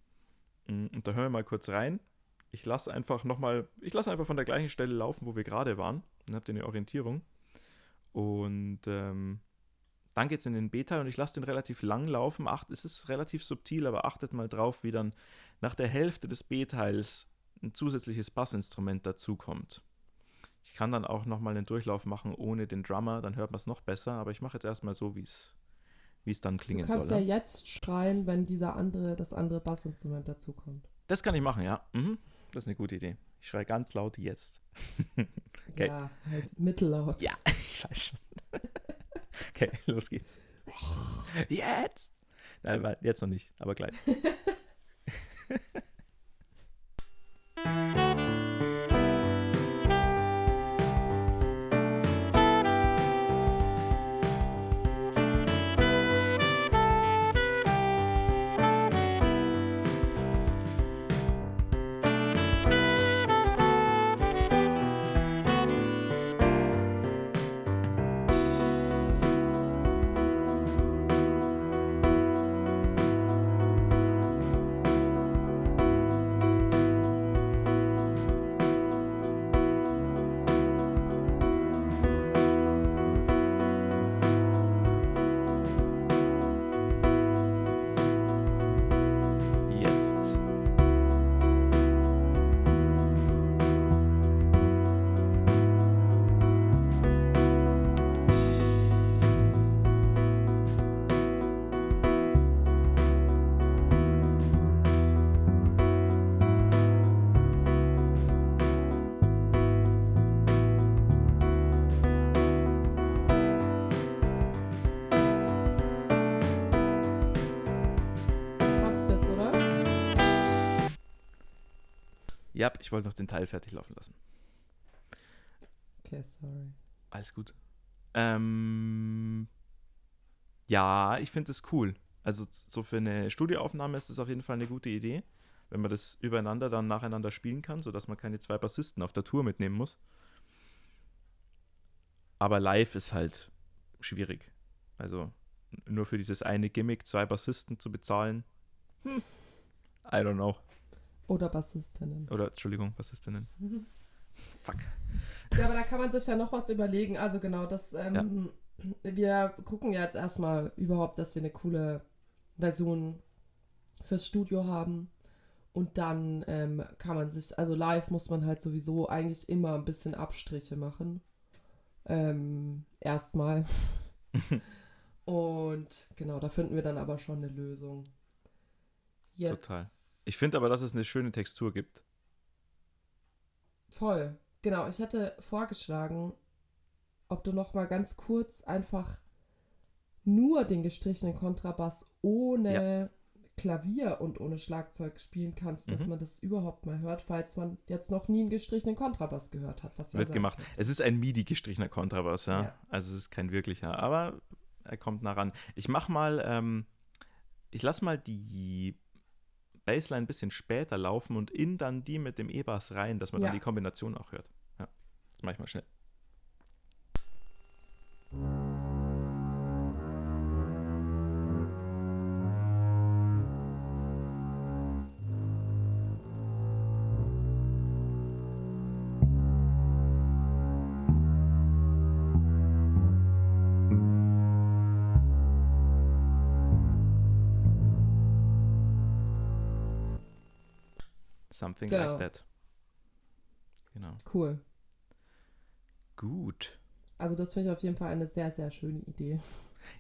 Mm, und da hören wir mal kurz rein. Ich lasse einfach nochmal, ich lasse einfach von der gleichen Stelle laufen, wo wir gerade waren. Dann habt ihr eine Orientierung. Und ähm, dann geht es in den B-Teil und ich lasse den relativ lang laufen. Acht, es ist relativ subtil, aber achtet mal drauf, wie dann nach der Hälfte des B-Teils ein zusätzliches Bassinstrument dazukommt. Ich kann dann auch nochmal einen Durchlauf machen ohne den Drummer, dann hört man es noch besser, aber ich mache jetzt erstmal so, wie es wie es dann klingen soll. Du kannst soll, ja jetzt schreien, wenn dieser andere, das andere Bassinstrument dazukommt. Das kann ich machen, ja. Mhm. Das ist eine gute Idee. Ich schreie ganz laut jetzt. okay. Ja, halt mittellaut. Ja, ich weiß schon. okay, los geht's. Jetzt! Nein, jetzt noch nicht, aber gleich. Ich wollte noch den Teil fertig laufen lassen. Okay, sorry. Alles gut. Ähm, ja, ich finde das cool. Also so für eine Studioaufnahme ist das auf jeden Fall eine gute Idee, wenn man das übereinander dann nacheinander spielen kann, sodass man keine zwei Bassisten auf der Tour mitnehmen muss. Aber live ist halt schwierig. Also nur für dieses eine Gimmick zwei Bassisten zu bezahlen. Hm. I don't know. Oder Bassistinnen. Oder, Entschuldigung, Bassistinnen. Mhm. Fuck. Ja, aber da kann man sich ja noch was überlegen. Also genau, das, ähm, ja. wir gucken ja jetzt erstmal überhaupt, dass wir eine coole Version fürs Studio haben. Und dann ähm, kann man sich, also live muss man halt sowieso eigentlich immer ein bisschen Abstriche machen. Ähm, erstmal. Und genau, da finden wir dann aber schon eine Lösung. Jetzt, Total. Ich finde aber, dass es eine schöne Textur gibt. Voll. Genau, ich hätte vorgeschlagen, ob du noch mal ganz kurz einfach nur den gestrichenen Kontrabass ohne ja. Klavier und ohne Schlagzeug spielen kannst, mhm. dass man das überhaupt mal hört, falls man jetzt noch nie einen gestrichenen Kontrabass gehört hat. Was Wird gemacht. Könnte. Es ist ein MIDI gestrichener Kontrabass, ja? ja? Also es ist kein wirklicher, aber er kommt nah ran. Ich mach mal, ähm, ich lass mal die Bassline ein bisschen später laufen und in dann die mit dem E-Bass rein, dass man ja. dann die Kombination auch hört. Ja, das mache ich mal schnell. Something genau. like that. Genau. Cool. Gut. Also das finde ich auf jeden Fall eine sehr, sehr schöne Idee.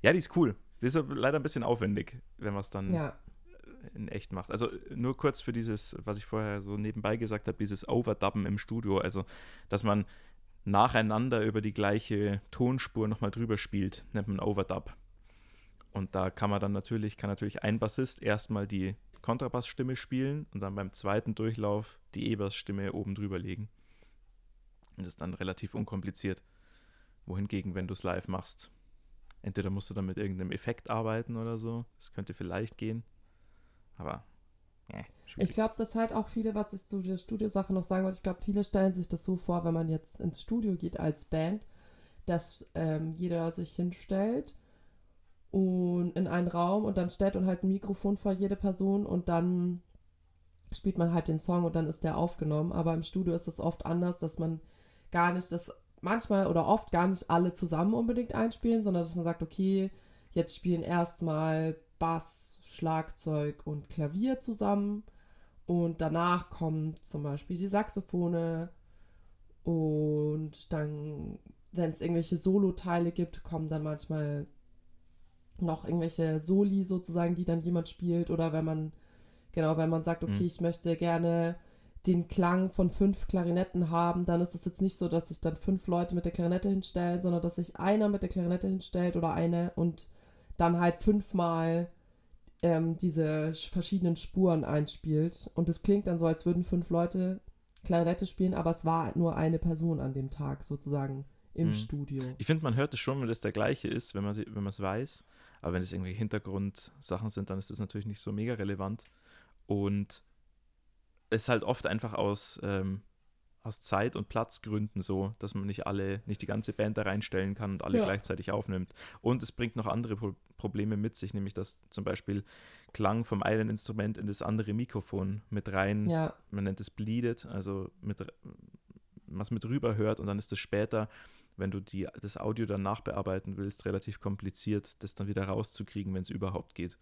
Ja, die ist cool. Die ist leider ein bisschen aufwendig, wenn man es dann ja. in echt macht. Also nur kurz für dieses, was ich vorher so nebenbei gesagt habe, dieses Overdubben im Studio. Also, dass man nacheinander über die gleiche Tonspur nochmal drüber spielt, nennt man Overdub. Und da kann man dann natürlich, kann natürlich ein Bassist erstmal die Kontrabassstimme spielen und dann beim zweiten Durchlauf die E-Bass-Stimme oben drüber legen. Und das ist dann relativ unkompliziert. Wohingegen, wenn du es live machst, entweder musst du dann mit irgendeinem Effekt arbeiten oder so. Das könnte vielleicht gehen. Aber ja, ich glaube, das halt auch viele, was ich zu der Studiosache noch sagen wollte, ich glaube, viele stellen sich das so vor, wenn man jetzt ins Studio geht als Band, dass ähm, jeder sich hinstellt und in einen Raum und dann stellt man halt ein Mikrofon vor jede Person und dann spielt man halt den Song und dann ist der aufgenommen. Aber im Studio ist es oft anders, dass man gar nicht das manchmal oder oft gar nicht alle zusammen unbedingt einspielen, sondern dass man sagt, okay, jetzt spielen erstmal Bass, Schlagzeug und Klavier zusammen und danach kommen zum Beispiel die Saxophone und dann, wenn es irgendwelche Solo-Teile gibt, kommen dann manchmal noch irgendwelche Soli sozusagen, die dann jemand spielt oder wenn man, genau, wenn man sagt, okay, mhm. ich möchte gerne den Klang von fünf Klarinetten haben, dann ist es jetzt nicht so, dass sich dann fünf Leute mit der Klarinette hinstellen, sondern dass sich einer mit der Klarinette hinstellt oder eine und dann halt fünfmal ähm, diese verschiedenen Spuren einspielt. Und es klingt dann so, als würden fünf Leute Klarinette spielen, aber es war nur eine Person an dem Tag sozusagen im mhm. Studio. Ich finde, man hört es schon, wenn das der gleiche ist, wenn man wenn es weiß. Aber wenn es irgendwie Hintergrundsachen sind, dann ist das natürlich nicht so mega relevant. Und es ist halt oft einfach aus, ähm, aus Zeit- und Platzgründen so, dass man nicht alle, nicht die ganze Band da reinstellen kann und alle ja. gleichzeitig aufnimmt. Und es bringt noch andere Pro Probleme mit sich, nämlich dass zum Beispiel Klang vom einen Instrument in das andere Mikrofon mit rein, ja. man nennt es bleeded, also mit was mit rüber hört und dann ist es später wenn du die, das Audio dann nachbearbeiten willst, relativ kompliziert, das dann wieder rauszukriegen, wenn es überhaupt geht.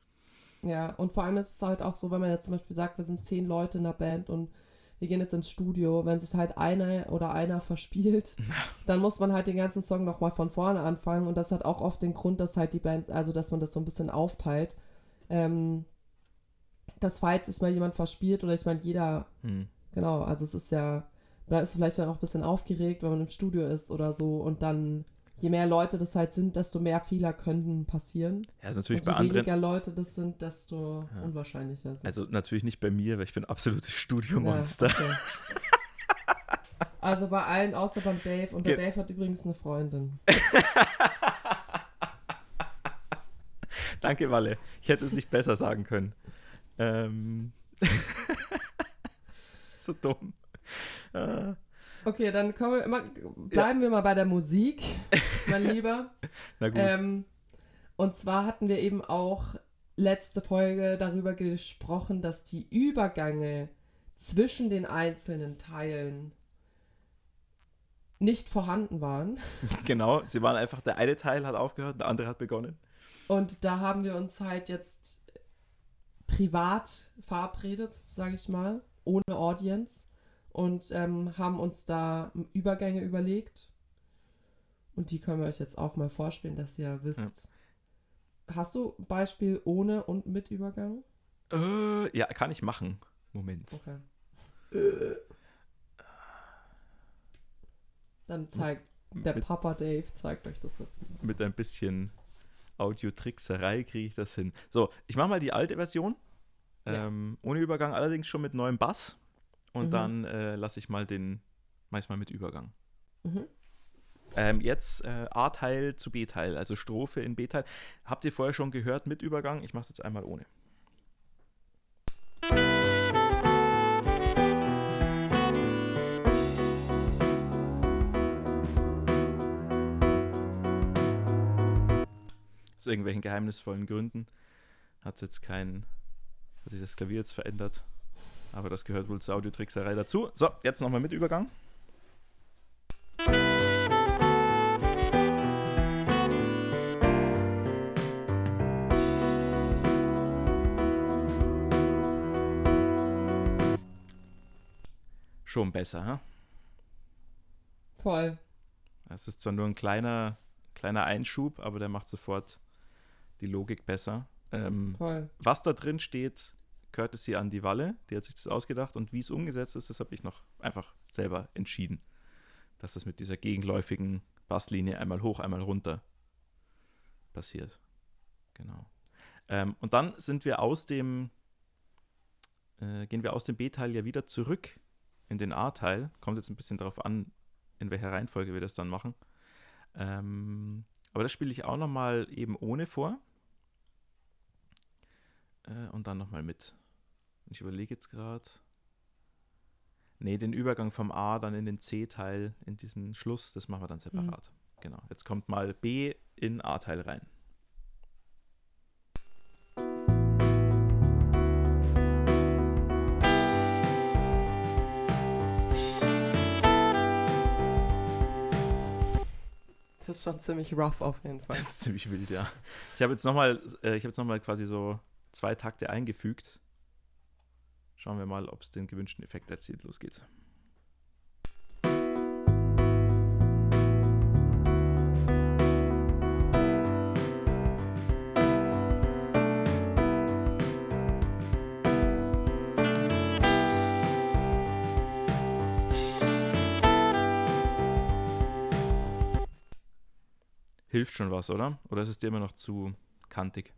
Ja, und vor allem ist es halt auch so, wenn man jetzt zum Beispiel sagt, wir sind zehn Leute in der Band und wir gehen jetzt ins Studio, wenn sich halt einer oder einer verspielt, dann muss man halt den ganzen Song nochmal von vorne anfangen und das hat auch oft den Grund, dass halt die Band, also dass man das so ein bisschen aufteilt. Ähm, dass falls sich mal jemand verspielt oder ich meine, jeder, hm. genau, also es ist ja, oder ist vielleicht dann auch ein bisschen aufgeregt, wenn man im Studio ist oder so. Und dann, je mehr Leute das halt sind, desto mehr Fehler könnten passieren. Ja, ist natürlich bei anderen. Je weniger Leute das sind, desto ja. unwahrscheinlicher ist es. Also natürlich nicht bei mir, weil ich bin ein absolutes Studiomonster. Ja, okay. also bei allen außer beim Dave. Und der Ge Dave hat übrigens eine Freundin. Danke, Walle. Ich hätte es nicht besser sagen können. Ähm. so dumm. Okay, dann wir immer, bleiben ja. wir mal bei der Musik, mein Lieber. Na gut. Ähm, und zwar hatten wir eben auch letzte Folge darüber gesprochen, dass die Übergänge zwischen den einzelnen Teilen nicht vorhanden waren. Genau, sie waren einfach, der eine Teil hat aufgehört, der andere hat begonnen. Und da haben wir uns halt jetzt privat verabredet, sage ich mal, ohne Audience und ähm, haben uns da Übergänge überlegt. Und die können wir euch jetzt auch mal vorspielen, dass ihr wisst. Ja. Hast du Beispiel ohne und mit Übergang? Äh, ja, kann ich machen. Moment. Okay. Dann zeigt der mit, Papa Dave, zeigt euch das jetzt. Mal. Mit ein bisschen Audiotrickserei kriege ich das hin. So, ich mache mal die alte Version. Ja. Ähm, ohne Übergang, allerdings schon mit neuem Bass. Und mhm. dann äh, lasse ich mal den, meistens mit Übergang. Mhm. Ähm, jetzt äh, A-Teil zu B-Teil, also Strophe in B-Teil. Habt ihr vorher schon gehört mit Übergang? Ich mache es jetzt einmal ohne. Aus irgendwelchen geheimnisvollen Gründen hat es jetzt keinen, hat sich das Klavier jetzt verändert. Aber das gehört wohl zur Audiotrickserei dazu. So, jetzt nochmal mit Übergang. Schon besser, ha? Voll. Es ist zwar nur ein kleiner, kleiner Einschub, aber der macht sofort die Logik besser. Ähm, Voll. Was da drin steht, Courtesy an die Walle, die hat sich das ausgedacht und wie es umgesetzt ist, das habe ich noch einfach selber entschieden. dass das mit dieser gegenläufigen Basslinie einmal hoch, einmal runter passiert. Genau. Ähm, und dann sind wir aus dem, äh, gehen wir aus dem B-Teil ja wieder zurück in den A-Teil. Kommt jetzt ein bisschen darauf an, in welcher Reihenfolge wir das dann machen. Ähm, aber das spiele ich auch nochmal eben ohne vor. Äh, und dann nochmal mit. Ich überlege jetzt gerade. Nee, den Übergang vom A dann in den C-Teil, in diesen Schluss, das machen wir dann separat. Mhm. Genau. Jetzt kommt mal B in A-Teil rein. Das ist schon ziemlich rough auf jeden Fall. Das ist ziemlich wild, ja. Ich habe jetzt nochmal, äh, ich habe jetzt nochmal quasi so zwei Takte eingefügt. Schauen wir mal, ob es den gewünschten Effekt erzielt. Los geht's. Hilft schon was, oder? Oder ist es dir immer noch zu kantig?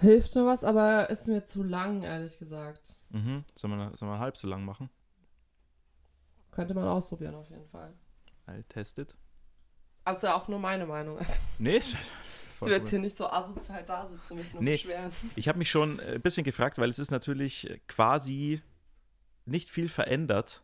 Hilft schon was, aber ist mir zu lang, ehrlich gesagt. Mhm. Sollen wir, sollen wir halb so lang machen? Könnte man ausprobieren, auf jeden Fall. I'll test it. Aber ist ja auch nur meine Meinung. Also, Nee, will jetzt hier nicht so asozial da sitzen und mich nur Nee. beschweren. Ich habe mich schon äh, ein bisschen gefragt, weil es ist natürlich quasi nicht viel verändert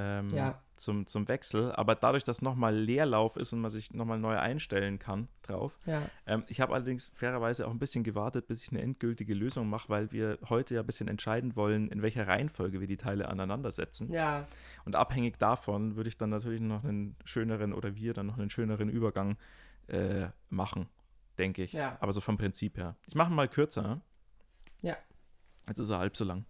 ähm, Ja. zum, zum Wechsel, aber dadurch, dass nochmal Leerlauf ist und man sich nochmal neu einstellen kann drauf. Ja, Ähm, ich habe allerdings fairerweise auch ein bisschen gewartet, bis ich eine endgültige Lösung mache, weil wir heute ja ein bisschen entscheiden wollen, in welcher Reihenfolge wir die Teile aneinandersetzen. ja, Und abhängig davon würde ich dann natürlich noch einen schöneren oder wir dann noch einen schöneren Übergang äh, machen, denke ich. Ja. Aber so vom Prinzip her. Ich mache mal kürzer. Ja. Jetzt ist er halb so lang.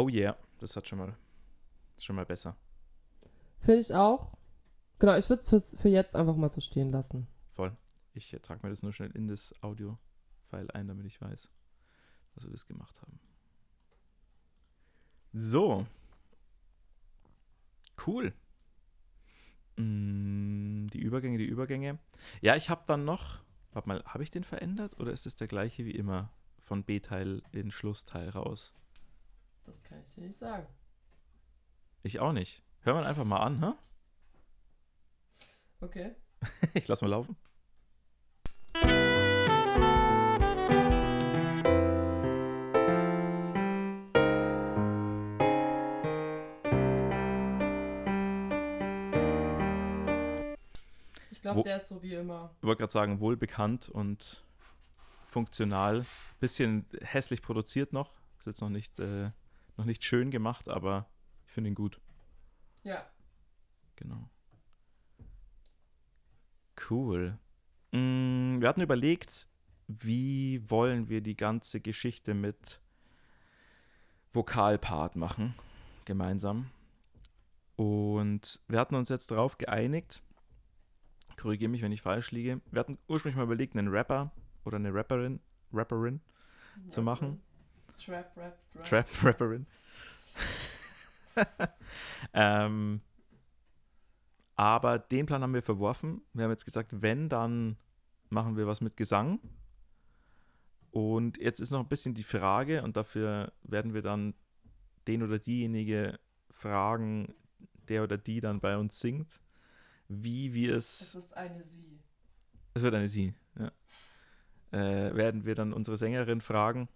Oh yeah, das hat schon mal, schon mal besser. finde ich auch. Genau, ich würde es für jetzt einfach mal so stehen lassen. Voll. Ich trage mir das nur schnell in das Audio-File ein, damit ich weiß, dass wir das gemacht haben. So. Cool. Mm, die Übergänge, die Übergänge. Ja, ich habe dann noch. Warte mal, habe ich den verändert oder ist es der gleiche wie immer? Von B-Teil in Schlussteil raus. Das kann ich dir nicht sagen. Ich auch nicht. Hör mal einfach mal an, hä? Okay. Ich lass mal laufen. Ich glaube, der ist so wie immer. Ich wollte gerade sagen, wohlbekannt und funktional. Bisschen hässlich produziert noch. Ist jetzt noch nicht, äh, noch nicht schön gemacht, aber ich finde ihn gut. Ja. Genau. Cool. Mm, wir hatten überlegt, wie wollen wir die ganze Geschichte mit Vokalpart machen, gemeinsam. Und wir hatten uns jetzt darauf geeinigt, korrigiere mich, wenn ich falsch liege, wir hatten ursprünglich mal überlegt, einen Rapper oder eine Rapperin, Rapperin zu machen. Trap, Rap, Rap. Trap-Rapperin. ähm, aber den Plan haben wir verworfen. Wir haben jetzt gesagt, wenn, dann machen wir was mit Gesang. Und jetzt ist noch ein bisschen die Frage, und dafür werden wir dann den oder diejenige fragen, der oder die dann bei uns singt, wie wir Es es ist eine Sie. es wird eine Sie. Ja. Äh, werden wir dann unsere Sängerin fragen,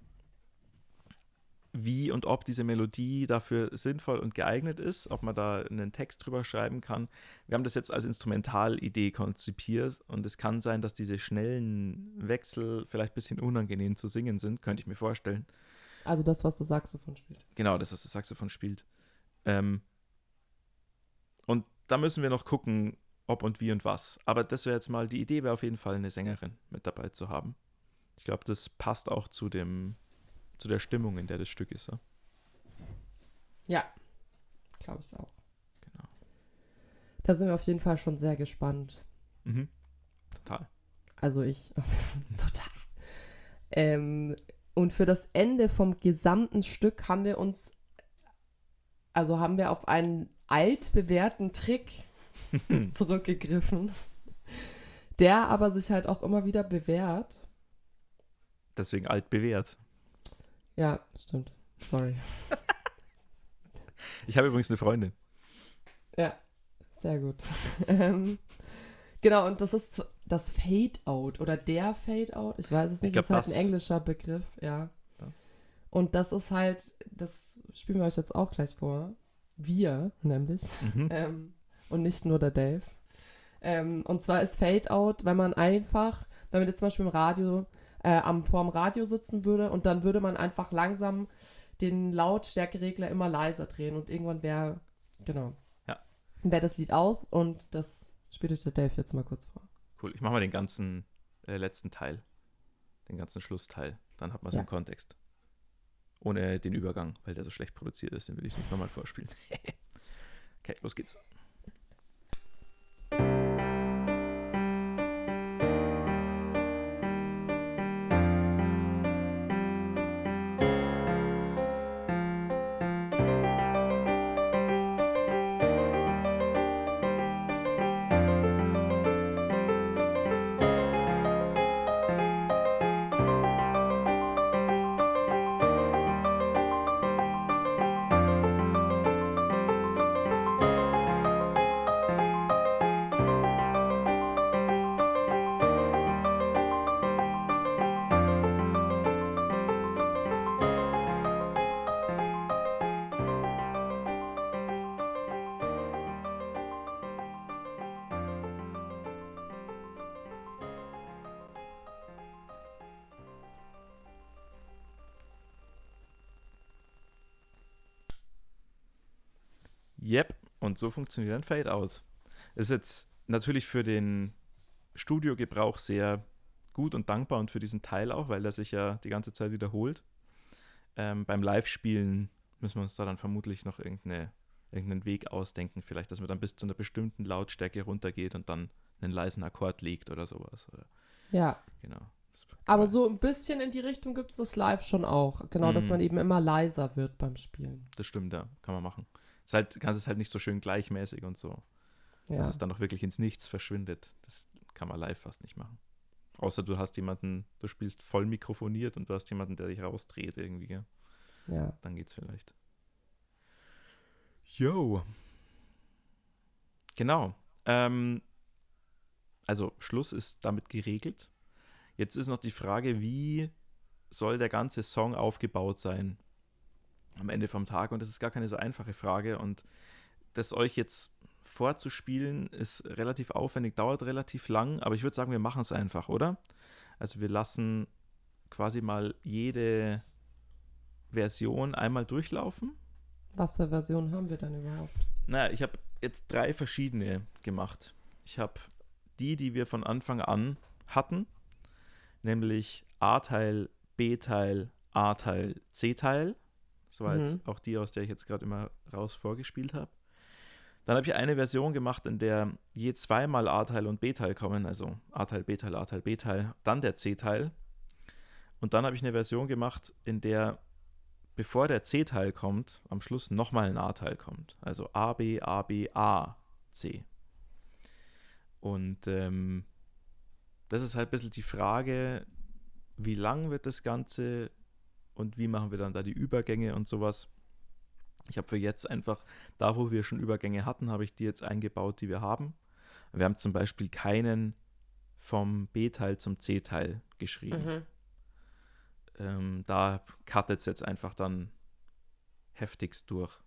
wie und ob diese Melodie dafür sinnvoll und geeignet ist, ob man da einen Text drüber schreiben kann. Wir haben das jetzt als Instrumentalidee konzipiert und es kann sein, dass diese schnellen Wechsel vielleicht ein bisschen unangenehm zu singen sind, könnte ich mir vorstellen. Also das, was das Saxophon spielt. Genau, das, was das Saxophon spielt. Ähm, und da müssen wir noch gucken, ob und wie und was. Aber das wäre jetzt mal, die Idee wäre auf jeden Fall, eine Sängerin mit dabei zu haben. Ich glaube, das passt auch zu dem, zu der Stimmung, in der das Stück ist. Ja? Ja. Glaube ich auch. Genau. Da sind wir auf jeden Fall schon sehr gespannt. Mhm. total. Also ich, total. Ähm, und für das Ende vom gesamten Stück haben wir uns, also haben wir auf einen altbewährten Trick zurückgegriffen, der aber sich halt auch immer wieder bewährt. Deswegen alt bewährt. Ja, stimmt. Sorry. Ich habe übrigens eine Freundin. Ja, sehr gut. ähm, genau, und das ist das Fade-Out oder der Fade-Out. Ich weiß es nicht, glaub, das ist halt das- ein englischer Begriff, ja. Das. Und das ist halt, das spielen wir euch jetzt auch gleich vor. Wir, nämlich. Mhm. Ähm, und nicht nur der Dave. Ähm, und zwar ist Fade-Out, wenn man einfach, wenn man jetzt zum Beispiel im Radio, äh, am, vorm Radio sitzen würde und dann würde man einfach langsam den Lautstärkeregler immer leiser drehen und irgendwann wäre, genau, Ja. wäre das Lied aus und das spielt euch der Dave jetzt mal kurz vor. Cool. Ich mache mal den ganzen äh, letzten Teil. Den ganzen Schlussteil. Dann hat man es Ja. im Kontext. Ohne den Übergang, weil der so schlecht produziert ist. Den will ich nicht nochmal vorspielen. okay, los geht's. Yep, und so funktioniert ein Fade-Out. Ist jetzt natürlich für den Studiogebrauch sehr gut und dankbar und für diesen Teil auch, weil er sich ja die ganze Zeit wiederholt. Ähm, beim Live-Spielen müssen wir uns da dann vermutlich noch irgendeine, irgendeinen Weg ausdenken, vielleicht, dass man dann bis zu einer bestimmten Lautstärke runtergeht und dann einen leisen Akkord legt oder sowas. Oder, Ja, genau. Aber so ein bisschen in die Richtung gibt es das live schon auch. Genau, dass Mhm. man eben immer leiser wird beim Spielen. Das stimmt, ja, kann man machen. Ist halt, kannst es halt nicht so schön gleichmäßig und so. Ja. dass es dann auch wirklich ins Nichts verschwindet. Das kann man live fast nicht machen. Außer du hast jemanden, du spielst voll mikrofoniert und du hast jemanden, der dich rausdreht irgendwie, gell? ja. Dann geht's vielleicht. Yo. Genau. Ähm, also Schluss ist damit geregelt. Jetzt ist noch die Frage, wie soll der ganze Song aufgebaut sein am Ende vom Tag? Und das ist gar keine so einfache Frage. Und das euch jetzt vorzuspielen ist relativ aufwendig, dauert relativ lang, aber ich würde sagen, wir machen es einfach, oder? Also wir lassen quasi mal jede Version einmal durchlaufen. Was für Versionen haben wir denn überhaupt? Naja, ich habe jetzt drei verschiedene gemacht. Ich habe die, die wir von Anfang an hatten, nämlich A-Teil, B-Teil, A-Teil, C-Teil. Das war jetzt Mhm. auch die, aus der ich jetzt gerade immer raus vorgespielt habe. Dann habe ich eine Version gemacht, in der je zweimal A-Teil und B-Teil kommen, also A-Teil, B-Teil, A-Teil, B-Teil, dann der C-Teil. Und dann habe ich eine Version gemacht, in der bevor der C-Teil kommt, am Schluss nochmal ein A-Teil kommt. Also A, B, A, B, A, C. Und ähm, das ist halt ein bisschen die Frage, wie lang wird das Ganze und wie machen wir dann da die Übergänge und sowas. Ich habe für jetzt einfach, da wo wir schon Übergänge hatten, habe ich die jetzt eingebaut, die wir haben. Wir haben zum Beispiel keinen vom B-Teil zum C-Teil geschrieben. Ähm, da cuttet es jetzt einfach dann heftigst durch.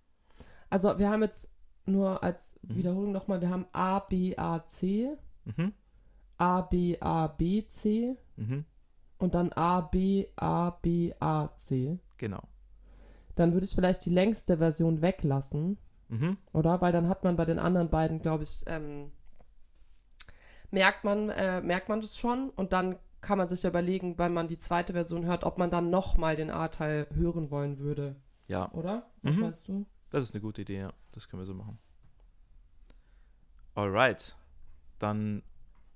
Also wir haben jetzt nur als Mhm. Wiederholung nochmal, wir haben A, B, A, C, Mhm. A, B, A, B, C Mhm. Und dann A, B, A, B, A, C. Genau. Dann würde ich vielleicht die längste Version weglassen, Mhm. oder? Weil dann hat man bei den anderen beiden, glaube ich, ähm, merkt man, äh, merkt man das schon und dann kann man sich ja überlegen, wenn man die zweite Version hört, ob man dann nochmal den A-Teil hören wollen würde, Ja, oder? Was Mhm. meinst du? das ist eine gute Idee, ja. Das können wir so machen. Alright. Dann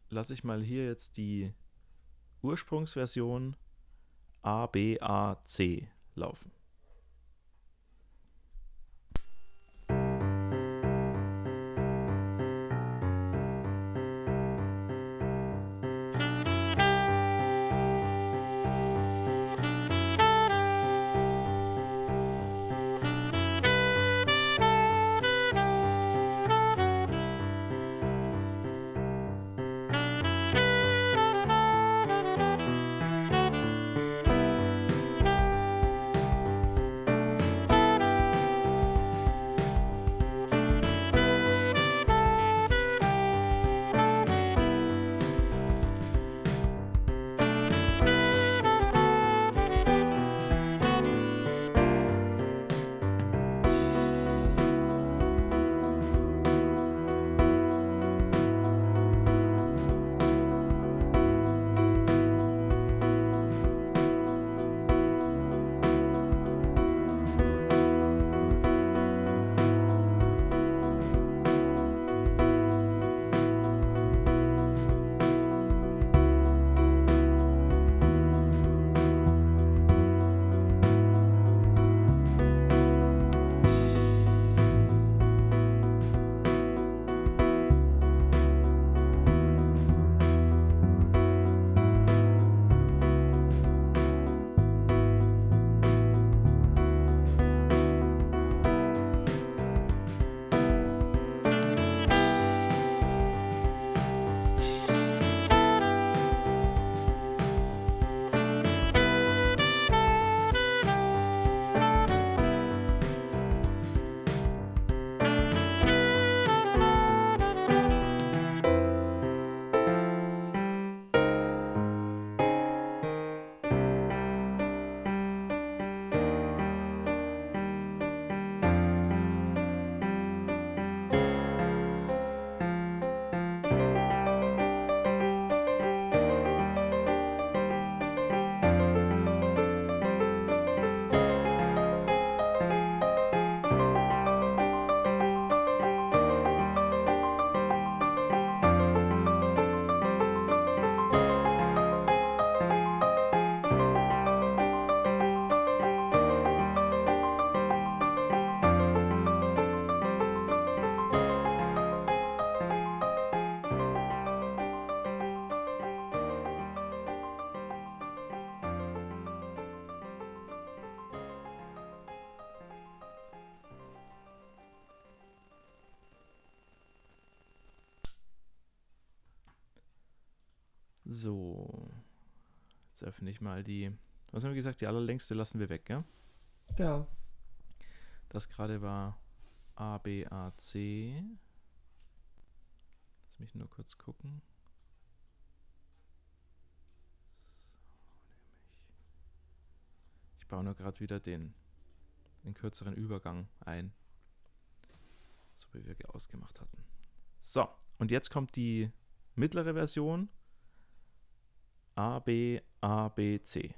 lasse ich mal hier jetzt die Ursprungsversion A, B, A, C laufen. So. Jetzt öffne ich mal die. Was haben wir gesagt? Die allerlängste lassen wir weg, ja? Genau. Das gerade war A, B, A, C. Lass mich nur kurz gucken. Ich baue nur gerade wieder den, den kürzeren Übergang ein. So wie wir ausgemacht hatten. So, und jetzt kommt die mittlere Version A, B, A, B, C.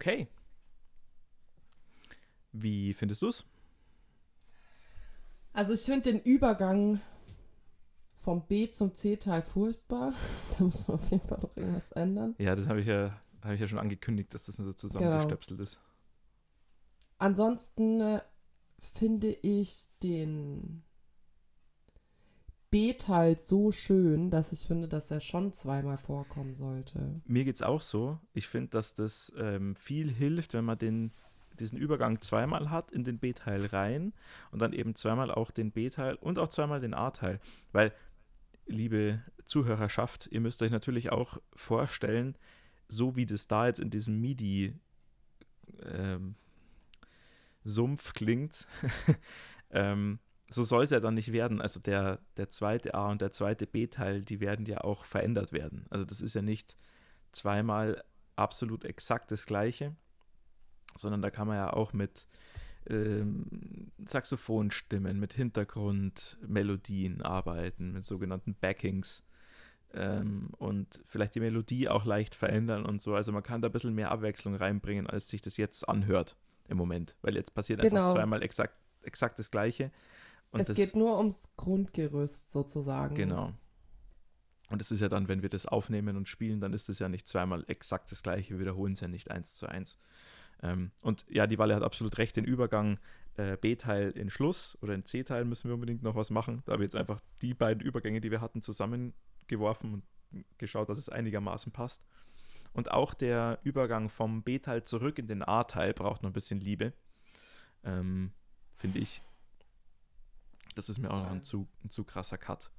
Okay. Wie findest du es? Also ich finde den Übergang vom B zum C-Teil furchtbar. Da muss man auf jeden Fall noch irgendwas ändern. Ja, das habe ich ja, habe ich ja schon angekündigt, dass das nur so zusammengestöpselt Genau. ist. Ansonsten äh, finde ich den B-Teil so schön, dass ich finde, dass er schon zweimal vorkommen sollte. Mir geht es auch so. Ich finde, dass das ähm, viel hilft, wenn man den, diesen Übergang zweimal hat in den B-Teil rein und dann eben zweimal auch den B-Teil und auch zweimal den A-Teil. Weil, liebe Zuhörerschaft, ihr müsst euch natürlich auch vorstellen, so wie das da jetzt in diesem MIDI ähm, Sumpf klingt, ähm, so soll es ja dann nicht werden. Also der, der zweite A und der zweite B-Teil, die werden ja auch verändert werden. Also das ist ja nicht zweimal absolut exakt das gleiche, sondern da kann man ja auch mit ähm, Saxophonstimmen, mit Hintergrundmelodien arbeiten, mit sogenannten Backings ähm, und vielleicht die Melodie auch leicht verändern und so. Also man kann da ein bisschen mehr Abwechslung reinbringen, als sich das jetzt anhört im Moment, weil jetzt passiert einfach Genau. zweimal exakt, exakt das Gleiche. Und es geht nur ums Grundgerüst sozusagen. Genau. Und das ist ja dann, wenn wir das aufnehmen und spielen, dann ist das ja nicht zweimal exakt das gleiche, wir wiederholen es ja nicht eins zu eins. Ähm, und ja, die Walle hat absolut recht, den Übergang äh, B-Teil in Schluss oder in C-Teil müssen wir unbedingt noch was machen. Da habe ich jetzt einfach die beiden Übergänge, die wir hatten, zusammengeworfen und geschaut, dass es einigermaßen passt. Und auch der Übergang vom B-Teil zurück in den A-Teil braucht noch ein bisschen Liebe, ähm, finde ich. Das ist mir auch noch ein zu, ein zu krasser Cut.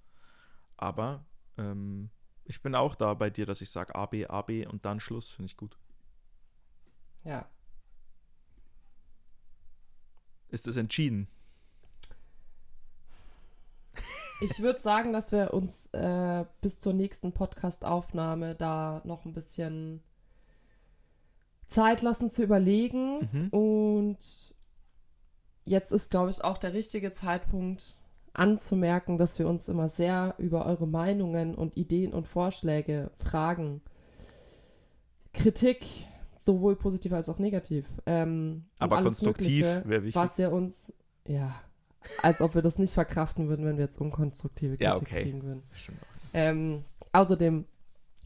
Aber ähm, ich bin auch da bei dir, dass ich sage A, B, A, B und dann Schluss, finde ich gut. Ja. Ist es entschieden? Ich würde sagen, dass wir uns äh, bis zur nächsten Podcast-Aufnahme da noch ein bisschen Zeit lassen zu überlegen. Mhm. Und jetzt ist, glaube ich, auch der richtige Zeitpunkt anzumerken, dass wir uns immer sehr über eure Meinungen und Ideen und Vorschläge fragen. Kritik, sowohl positiv als auch negativ. Ähm, Aber alles konstruktiv wäre wichtig. Was ihr uns, ja, als ob wir das nicht verkraften würden, wenn wir jetzt unkonstruktive Kritik Ja, okay. kriegen würden. Ähm, außerdem,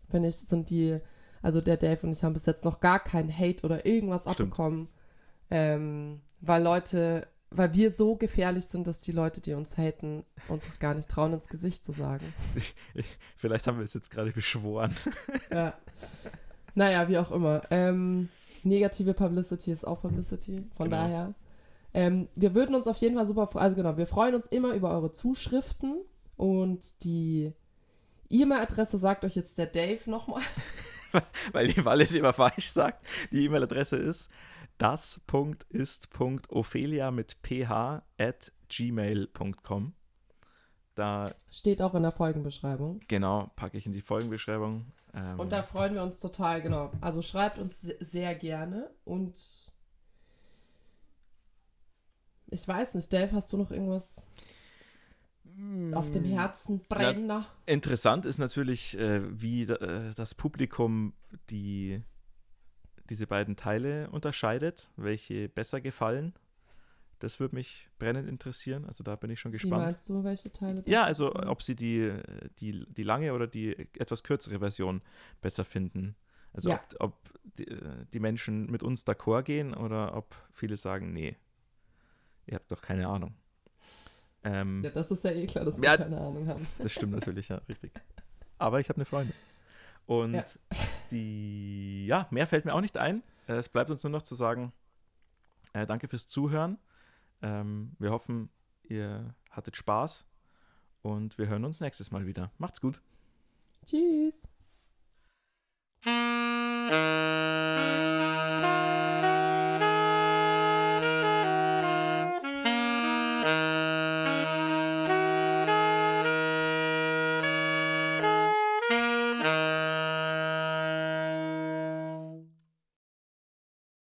finde ich, sind die, also der Dave und ich haben bis jetzt noch gar keinen Hate oder irgendwas Stimmt. abbekommen, ähm, weil Leute, weil wir so gefährlich sind, dass die Leute, die uns haten, uns das gar nicht trauen, ins Gesicht zu sagen. Ich, ich, vielleicht haben wir es jetzt gerade beschworen. Ja. Naja, wie auch immer. Ähm, negative Publicity ist auch Publicity, von Genau. daher. Ähm, wir würden uns auf jeden Fall super, also genau, wir freuen uns immer über eure Zuschriften und die E-Mail-Adresse sagt euch jetzt der Dave nochmal. Weil die Walle es immer falsch sagt. Die E-Mail-Adresse ist das.ist.ophelia mit ph at gmail.com. Da, Steht auch in der Folgenbeschreibung. genau, packe ich in die Folgenbeschreibung. Ähm, Und da freuen wir uns total, genau. Also schreibt uns se- sehr gerne und ich weiß nicht, Dave, hast du noch irgendwas auf dem Herzen brennender? Interessant ist natürlich, äh, wie äh, das Publikum die, diese beiden Teile unterscheidet, welche besser gefallen. Das würde mich brennend interessieren. Also da bin ich schon Wie gespannt. meinst du, welche Teile? Ja, also gefallen? ob sie die, die, die lange oder die etwas kürzere Version besser finden. Also Ja. ob, ob die, äh, die Menschen mit uns d'accord gehen oder ob viele sagen, nee, ihr habt doch keine Ahnung. Ähm, Ja, das ist ja eh klar, dass Ja. wir keine Ahnung haben. Das stimmt natürlich, ja, richtig. Aber ich habe eine Freundin. Und Ja. die, ja, mehr fällt mir auch nicht ein. Äh, Es bleibt uns nur noch zu sagen, äh, danke fürs Zuhören. Ähm, wir hoffen, ihr hattet Spaß und wir hören uns nächstes Mal wieder. Macht's gut. Tschüss.